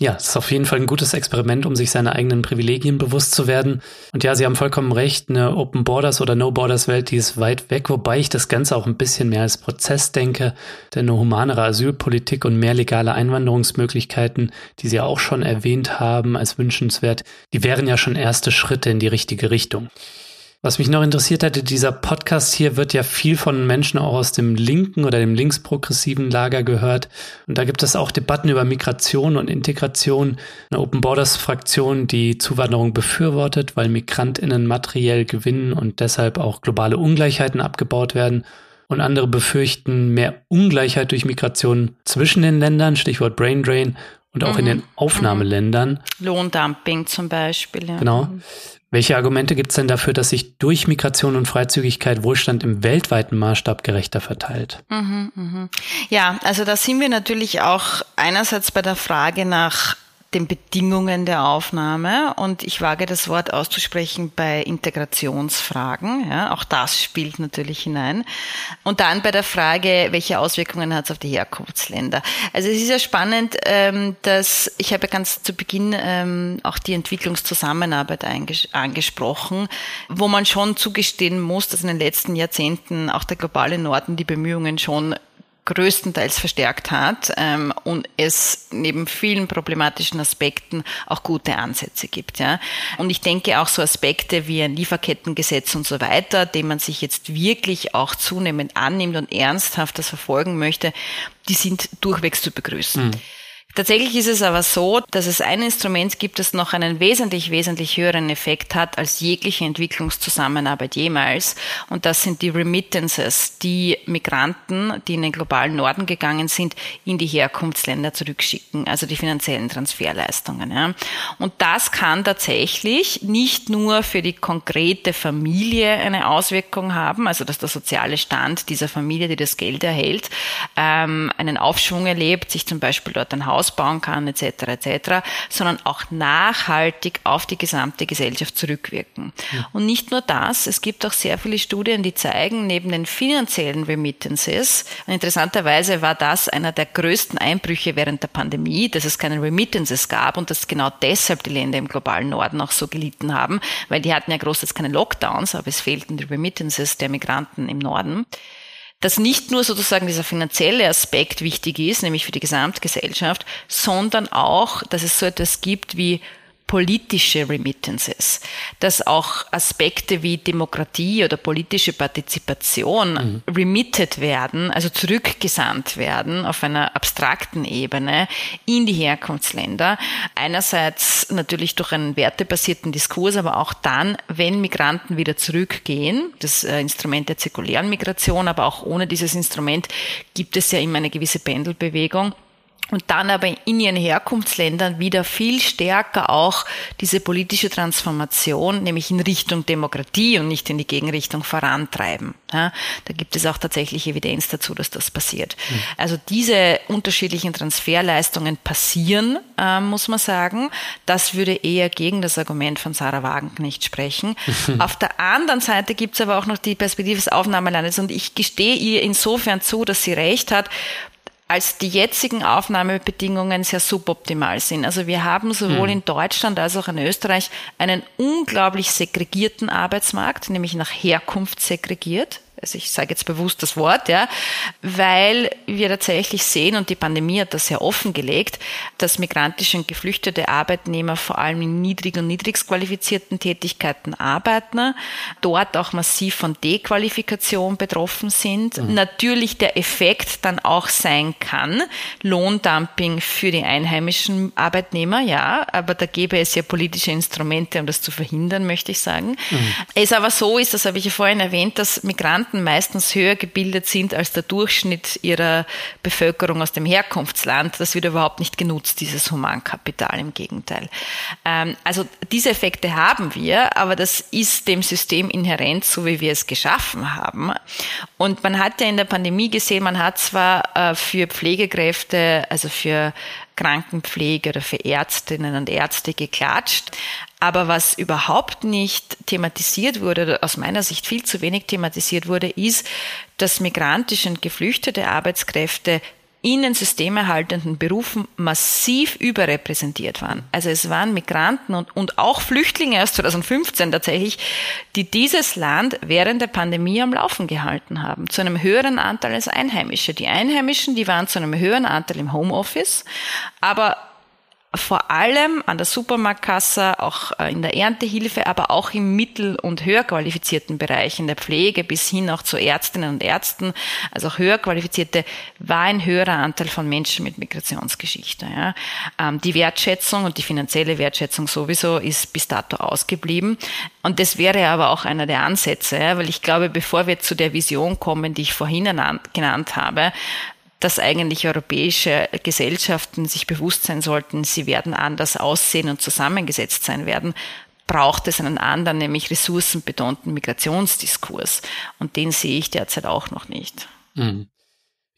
Ja, es ist auf jeden Fall ein gutes Experiment, um sich seiner eigenen Privilegien bewusst zu werden. Und ja, Sie haben vollkommen recht, eine Open Borders oder No Borders Welt, die ist weit weg, wobei ich das Ganze auch ein bisschen mehr als Prozess denke, denn eine humanere Asylpolitik und mehr legale Einwanderungsmöglichkeiten, die Sie auch schon erwähnt haben als wünschenswert, die wären ja schon erste Schritte in die richtige Richtung. Was mich noch interessiert hätte, dieser Podcast hier wird ja viel von Menschen auch aus dem linken oder dem linksprogressiven Lager gehört. Und da gibt es auch Debatten über Migration und Integration. Eine Open Borders Fraktion, die Zuwanderung befürwortet, weil MigrantInnen materiell gewinnen und deshalb auch globale Ungleichheiten abgebaut werden. Und andere befürchten mehr Ungleichheit durch Migration zwischen den Ländern, Stichwort Brain Drain, und auch mhm. in den Aufnahmeländern. Lohndumping zum Beispiel. Ja. Genau. Welche Argumente gibt es denn dafür, dass sich durch Migration und Freizügigkeit Wohlstand im weltweiten Maßstab gerechter verteilt? Mhm, mh. Ja, also da sind wir natürlich auch einerseits bei der Frage nach den Bedingungen der Aufnahme und ich wage das Wort auszusprechen bei Integrationsfragen. Ja, auch das spielt natürlich hinein. Und dann bei der Frage, welche Auswirkungen hat es auf die Herkunftsländer. Also es ist ja spannend, ähm, dass ich habe ganz zu Beginn ähm, auch die Entwicklungszusammenarbeit angesprochen, wo man schon zugestehen muss, dass in den letzten Jahrzehnten auch der globale Norden die Bemühungen schon größtenteils verstärkt hat ähm, und es neben vielen problematischen Aspekten auch gute Ansätze gibt. Ja. Und ich denke auch so Aspekte wie ein Lieferkettengesetz und so weiter, dem man sich jetzt wirklich auch zunehmend annimmt und ernsthaft das verfolgen möchte, die sind durchwegs zu begrüßen. Mhm. Tatsächlich ist es aber so, dass es ein Instrument gibt, das noch einen wesentlich, wesentlich höheren Effekt hat als jegliche Entwicklungszusammenarbeit jemals. Und das sind die Remittances, die Migranten, die in den globalen Norden gegangen sind, in die Herkunftsländer zurückschicken, also die finanziellen Transferleistungen. Ja. Und das kann tatsächlich nicht nur für die konkrete Familie eine Auswirkung haben, also dass der soziale Stand dieser Familie, die das Geld erhält, ähm, einen Aufschwung erlebt, sich zum Beispiel dort ein Haus ausbauen kann, etc., etc., sondern auch nachhaltig auf die gesamte Gesellschaft zurückwirken. Ja. Und nicht nur das, es gibt auch sehr viele Studien, die zeigen, neben den finanziellen Remittances, interessanterweise war das einer der größten Einbrüche während der Pandemie, dass es keine Remittances gab und dass genau deshalb die Länder im globalen Norden auch so gelitten haben, weil die hatten ja großteils keine Lockdowns, aber es fehlten die Remittances der Migranten im Norden dass nicht nur sozusagen dieser finanzielle Aspekt wichtig ist, nämlich für die Gesamtgesellschaft, sondern auch, dass es so etwas gibt wie politische Remittances, dass auch Aspekte wie Demokratie oder politische Partizipation mhm. remitted werden, also zurückgesandt werden auf einer abstrakten Ebene in die Herkunftsländer. Einerseits natürlich durch einen wertebasierten Diskurs, aber auch dann, wenn Migranten wieder zurückgehen, das äh, Instrument der zirkulären Migration, aber auch ohne dieses Instrument gibt es ja immer eine gewisse Pendelbewegung und dann aber in ihren Herkunftsländern wieder viel stärker auch diese politische Transformation, nämlich in Richtung Demokratie und nicht in die Gegenrichtung vorantreiben. Ja, da gibt es auch tatsächlich Evidenz dazu, dass das passiert. Mhm. Also diese unterschiedlichen Transferleistungen passieren, äh, muss man sagen. Das würde eher gegen das Argument von Sarah Wagenknecht sprechen. *laughs* Auf der anderen Seite gibt es aber auch noch die Perspektive des Aufnahmelandes und ich gestehe ihr insofern zu, dass sie recht hat, als die jetzigen Aufnahmebedingungen sehr suboptimal sind. Also wir haben sowohl hm. in Deutschland als auch in Österreich einen unglaublich segregierten Arbeitsmarkt, nämlich nach Herkunft segregiert also ich sage jetzt bewusst das Wort, ja, weil wir tatsächlich sehen, und die Pandemie hat das sehr offengelegt, dass migrantische und geflüchtete Arbeitnehmer vor allem in niedrig- und niedrigst qualifizierten Tätigkeiten arbeiten, dort auch massiv von Dequalifikation betroffen sind. Mhm. Natürlich der Effekt dann auch sein kann, Lohndumping für die einheimischen Arbeitnehmer, ja, aber da gäbe es ja politische Instrumente, um das zu verhindern, möchte ich sagen. Mhm. Es aber so ist, das habe ich ja vorhin erwähnt, dass Migranten Migranten meistens höher gebildet sind als der Durchschnitt ihrer Bevölkerung aus dem Herkunftsland. Das wird überhaupt nicht genutzt, dieses Humankapital, im Gegenteil. Ähm, also diese Effekte haben wir, aber das ist dem System inhärent, so wie wir es geschaffen haben. Und man hat ja in der Pandemie gesehen, man hat zwar äh, für Pflegekräfte, also für Krankenpflege oder für Ärztinnen und Ärzte geklatscht. Aber was überhaupt nicht thematisiert wurde, aus meiner Sicht viel zu wenig thematisiert wurde, ist, dass migrantische und geflüchtete Arbeitskräfte in den systemerhaltenden Berufen massiv überrepräsentiert waren. Also es waren Migranten und, und auch Flüchtlinge aus 2015 tatsächlich, die dieses Land während der Pandemie am Laufen gehalten haben, zu einem höheren Anteil als Einheimische. Die Einheimischen, die waren zu einem höheren Anteil im Homeoffice, aber vor allem an der Supermarktkasse, auch äh, in der Erntehilfe, aber auch im mittel- und höher qualifizierten Bereich, in der Pflege bis hin auch zu Ärztinnen und Ärzten, also auch höher qualifizierte, war ein höherer Anteil von Menschen mit Migrationsgeschichte. Ja. Ähm, die Wertschätzung und die finanzielle Wertschätzung sowieso ist bis dato ausgeblieben. Und das wäre aber auch einer der Ansätze, weil ich glaube, bevor wir zu der Vision kommen, die ich vorhin genannt habe, dass eigentlich europäische Gesellschaften sich bewusst sein sollten, sie werden anders aussehen und zusammengesetzt sein werden, braucht es einen anderen, nämlich ressourcenbetonten Migrationsdiskurs. Und den sehe ich derzeit auch noch nicht. Mhm.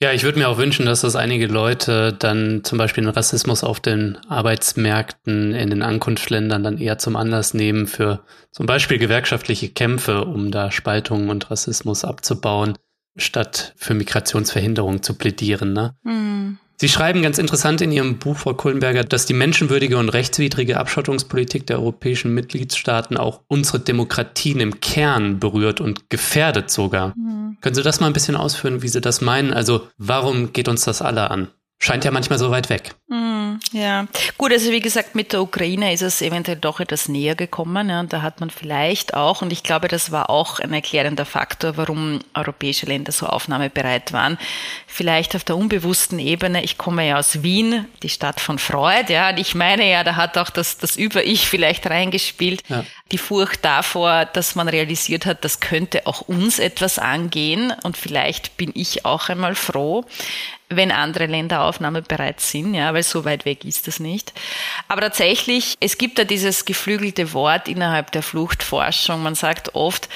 Ja, ich würde mir auch wünschen, dass das einige Leute dann zum Beispiel den Rassismus auf den Arbeitsmärkten in den Ankunftsländern dann eher zum Anlass nehmen für zum Beispiel gewerkschaftliche Kämpfe, um da Spaltungen und Rassismus abzubauen statt für Migrationsverhinderung zu plädieren. Ne? Mhm. Sie schreiben ganz interessant in Ihrem Buch, Frau Kullenberger, dass die menschenwürdige und rechtswidrige Abschottungspolitik der europäischen Mitgliedstaaten auch unsere Demokratien im Kern berührt und gefährdet sogar. Mhm. Können Sie das mal ein bisschen ausführen, wie Sie das meinen? Also warum geht uns das alle an? Scheint ja manchmal so weit weg. Mm, ja, gut, also wie gesagt, mit der Ukraine ist es eventuell doch etwas näher gekommen. Ja, und da hat man vielleicht auch, und ich glaube, das war auch ein erklärender Faktor, warum europäische Länder so aufnahmebereit waren. Vielleicht auf der unbewussten Ebene, ich komme ja aus Wien, die Stadt von Freud, ja, und ich meine ja, da hat auch das, das Über-Ich vielleicht reingespielt. Ja. Die Furcht davor, dass man realisiert hat, das könnte auch uns etwas angehen und vielleicht bin ich auch einmal froh wenn andere Länder aufnahmebereit sind, ja, weil so weit weg ist das nicht. Aber tatsächlich, es gibt da dieses geflügelte Wort innerhalb der Fluchtforschung. Man sagt oft,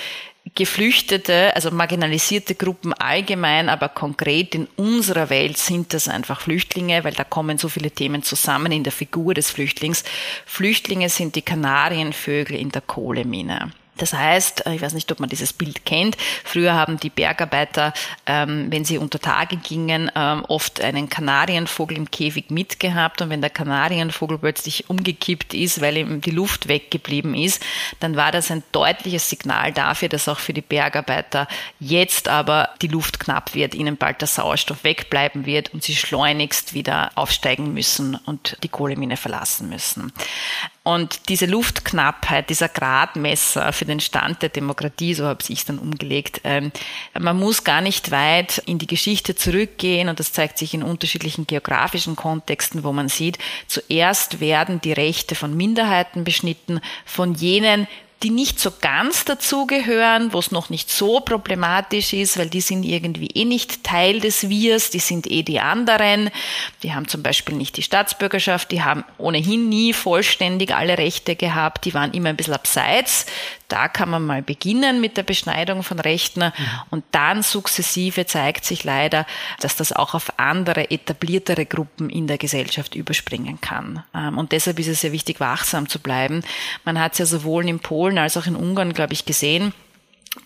Geflüchtete, also marginalisierte Gruppen allgemein, aber konkret in unserer Welt sind das einfach Flüchtlinge, weil da kommen so viele Themen zusammen in der Figur des Flüchtlings. Flüchtlinge sind die Kanarienvögel in der Kohlemine. Das heißt, äh, ich weiß nicht, ob man dieses Bild kennt, früher haben die Bergarbeiter, ähm, wenn sie unter Tage gingen, ähm, oft einen Kanarienvogel im Käfig mitgehabt und wenn der Kanarienvogel plötzlich umgekippt ist, weil ihm die Luft weggeblieben ist, dann war das ein deutliches Signal dafür, dass auch für die Bergarbeiter jetzt aber die Luft knapp wird, ihnen bald der Sauerstoff wegbleiben wird und sie schleunigst wieder aufsteigen müssen und die Kohlemine verlassen müssen. Und diese Luftknappheit, dieser Gradmesser für den Stand der Demokratie, so habe ich es dann umgelegt, ähm, man muss gar nicht weit in die Geschichte zurückgehen. Und das zeigt sich in unterschiedlichen geografischen Kontexten, wo man sieht, zuerst werden die Rechte von Minderheiten beschnitten, von jenen, die nicht so ganz dazugehören, wo es noch nicht so problematisch ist, weil die sind irgendwie eh nicht Teil des Wirs, die sind eh die anderen, die haben zum Beispiel nicht die Staatsbürgerschaft, die haben ohnehin nie vollständig alle Rechte gehabt, die waren immer ein bisschen abseits da kann man mal beginnen mit der Beschneidung von Rechten mhm. und dann sukzessive zeigt sich leider, dass das auch auf andere etabliertere Gruppen in der Gesellschaft überspringen kann. Ähm, und deshalb ist es sehr wichtig, wachsam zu bleiben. Man hat es ja sowohl in Polen als auch in Ungarn, glaube ich, gesehen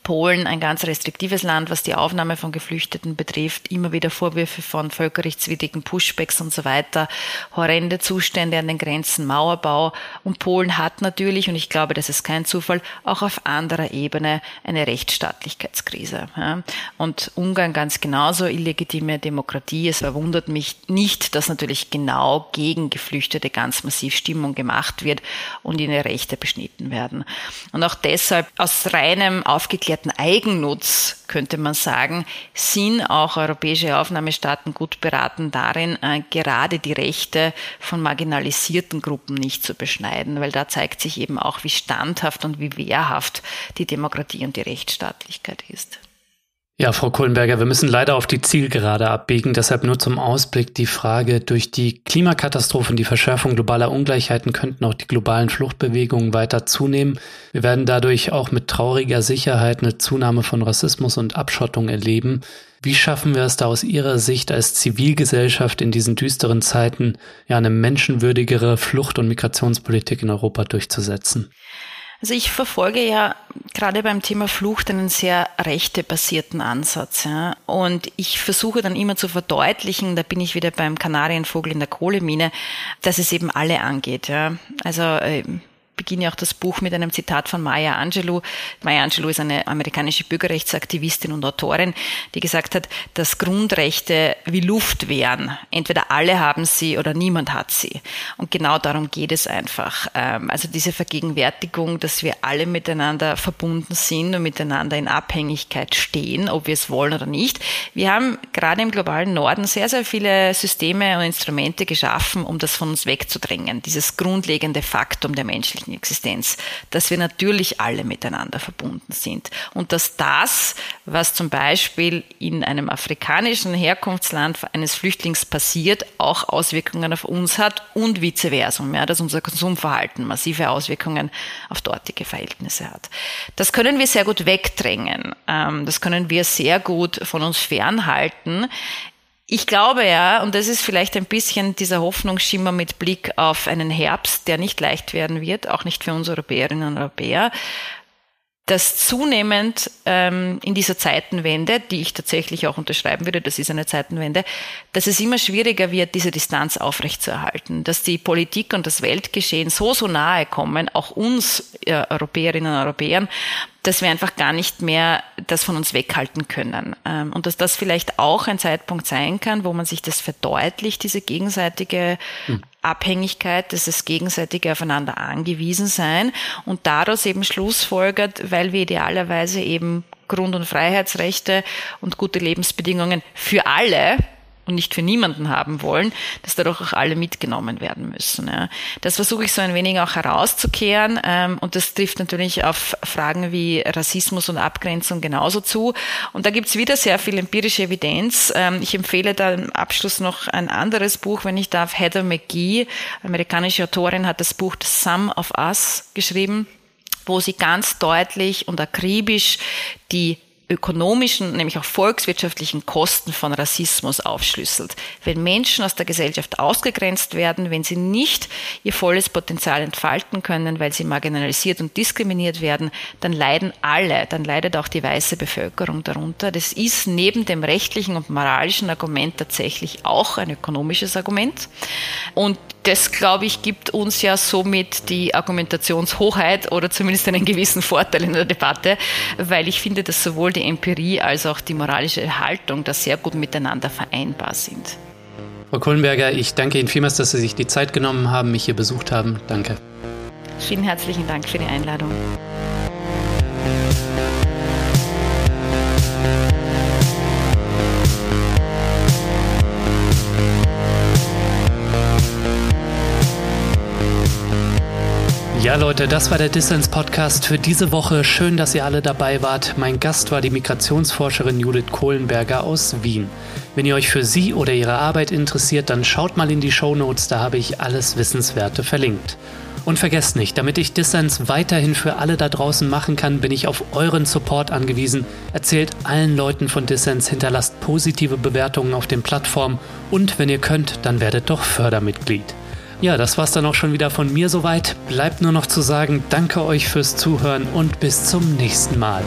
Polen ein ganz restriktives Land, was die Aufnahme von Geflüchteten betrifft, immer wieder Vorwürfe von völkerrechtswidrigen Pushbacks und so weiter, horrende Zustände an den Grenzen, Mauerbau. Und Polen hat natürlich, und ich glaube, das ist kein Zufall, auch auf anderer Ebene eine Rechtsstaatlichkeitskrise. Und Ungarn ganz genauso, illegitime Demokratie. Es verwundert mich nicht, dass natürlich genau gegen Geflüchtete ganz massiv Stimmung gemacht wird und ihre Rechte beschnitten werden. Und auch deshalb aus reinem Aufgaben aufgeklärten Eigennutz, könnte man sagen, sind auch europäische Aufnahmestaaten gut beraten darin, äh, gerade die Rechte von marginalisierten Gruppen nicht zu beschneiden, weil da zeigt sich eben auch, wie standhaft und wie wehrhaft die Demokratie und die Rechtsstaatlichkeit ist. Ja, Frau Kohlenberger, wir müssen leider auf die Zielgerade abbiegen. Deshalb nur zum Ausblick die Frage, durch die Klimakatastrophen, die Verschärfung globaler Ungleichheiten könnten auch die globalen Fluchtbewegungen weiter zunehmen. Wir werden dadurch auch mit trauriger Sicherheit eine Zunahme von Rassismus und Abschottung erleben. Wie schaffen wir es da aus Ihrer Sicht als Zivilgesellschaft in diesen düsteren Zeiten, ja, eine menschenwürdigere Flucht- und Migrationspolitik in Europa durchzusetzen? Also ich verfolge ja gerade beim Thema Flucht einen sehr rechtebasierten Ansatz. Ja. Und ich versuche dann immer zu verdeutlichen, da bin ich wieder beim Kanarienvogel in der Kohlemine, dass es eben alle angeht. Ja. Also äh, beginne auch das Buch mit einem Zitat von Maya Angelou. Maya Angelou ist eine amerikanische Bürgerrechtsaktivistin und Autorin, die gesagt hat, dass Grundrechte wie Luft wären. Entweder alle haben sie oder niemand hat sie. Und genau darum geht es einfach. Ähm, also diese Vergegenwärtigung, dass wir alle miteinander verbunden sind und miteinander in Abhängigkeit stehen, ob wir es wollen oder nicht. Wir haben gerade im globalen Norden sehr, sehr viele Systeme und Instrumente geschaffen, um das von uns wegzudrängen. Dieses grundlegende Faktum der menschlichen menschlichen Existenz, dass wir natürlich alle miteinander verbunden sind und dass das, was zum Beispiel in einem afrikanischen Herkunftsland eines Flüchtlings passiert, auch Auswirkungen auf uns hat und vice versa, ja, dass unser Konsumverhalten massive Auswirkungen auf dortige Verhältnisse hat. Das können wir sehr gut wegdrängen. Ähm, das können wir sehr gut von uns fernhalten. Ich glaube ja, und das ist vielleicht ein bisschen dieser Hoffnungsschimmer mit Blick auf einen Herbst, der nicht leicht werden wird, auch nicht für uns Europäerinnen und Europäer. Dass zunehmend ähm, in dieser Zeitenwende, die ich tatsächlich auch unterschreiben würde, das ist eine Zeitenwende, dass es immer schwieriger wird, diese Distanz aufrechtzuerhalten, dass die Politik und das Weltgeschehen so, so nahe kommen, auch uns äh, Europäerinnen und Europäern, dass wir einfach gar nicht mehr das von uns weghalten können. Ähm, und dass das vielleicht auch ein Zeitpunkt sein kann, wo man sich das verdeutlicht, diese gegenseitige hm. Abhängigkeit, dieses gegenseitige aufeinander angewiesen sein und daraus eben Schlussfolgert, weil wir idealerweise eben Grund- und Freiheitsrechte und gute Lebensbedingungen für alle und nicht für niemanden haben wollen, dass dadurch auch alle mitgenommen werden müssen. Ja. Das versuche ich so ein wenig auch herauszukehren ähm, und das trifft natürlich auf Fragen wie Rassismus und Abgrenzung genauso zu. Und da gibt's wieder sehr viel empirische Evidenz. Ähm, ich empfehle da im Abschluss noch ein anderes Buch, wenn ich darf. Heather McGee, amerikanische Autorin, hat das Buch The Sum of Us geschrieben wo sie ganz deutlich und akribisch die ökonomischen, nämlich auch volkswirtschaftlichen Kosten von Rassismus aufschlüsselt. Wenn Menschen aus der Gesellschaft ausgegrenzt werden, wenn sie nicht ihr volles Potenzial entfalten können, weil sie marginalisiert und diskriminiert werden, dann leiden alle, dann leidet auch die weiße Bevölkerung darunter. Das ist neben dem rechtlichen und moralischen Argument tatsächlich auch ein ökonomisches Argument. Und das, glaube ich, gibt uns ja somit die Argumentationshoheit oder zumindest einen gewissen Vorteil in der Debatte, weil ich finde, dass sowohl die Empirie als auch die moralische Haltung da sehr gut miteinander vereinbar sind. Frau Kohlenberger, ich danke Ihnen vielmals, dass Sie sich die Zeit genommen haben, mich hier besucht haben. Danke. Vielen herzlichen Dank für die Einladung. Ja, Leute, das war der Dissens Podcast für diese Woche. Schön, dass ihr alle dabei wart. Mein Gast war die Migrationsforscherin Judith Kohlenberger aus Wien. Wenn ihr euch für sie oder ihre Arbeit interessiert, dann schaut mal in die Show Notes, da habe ich alles Wissenswerte verlinkt. Und vergesst nicht, damit ich Dissens weiterhin für alle da draußen machen kann, bin ich auf euren Support angewiesen. Erzählt allen Leuten von Dissens, hinterlasst positive Bewertungen auf den Plattformen und wenn ihr könnt, dann werdet doch Fördermitglied. Ja, das war's dann auch schon wieder von mir soweit. Bleibt nur noch zu sagen, danke euch fürs Zuhören und bis zum nächsten Mal.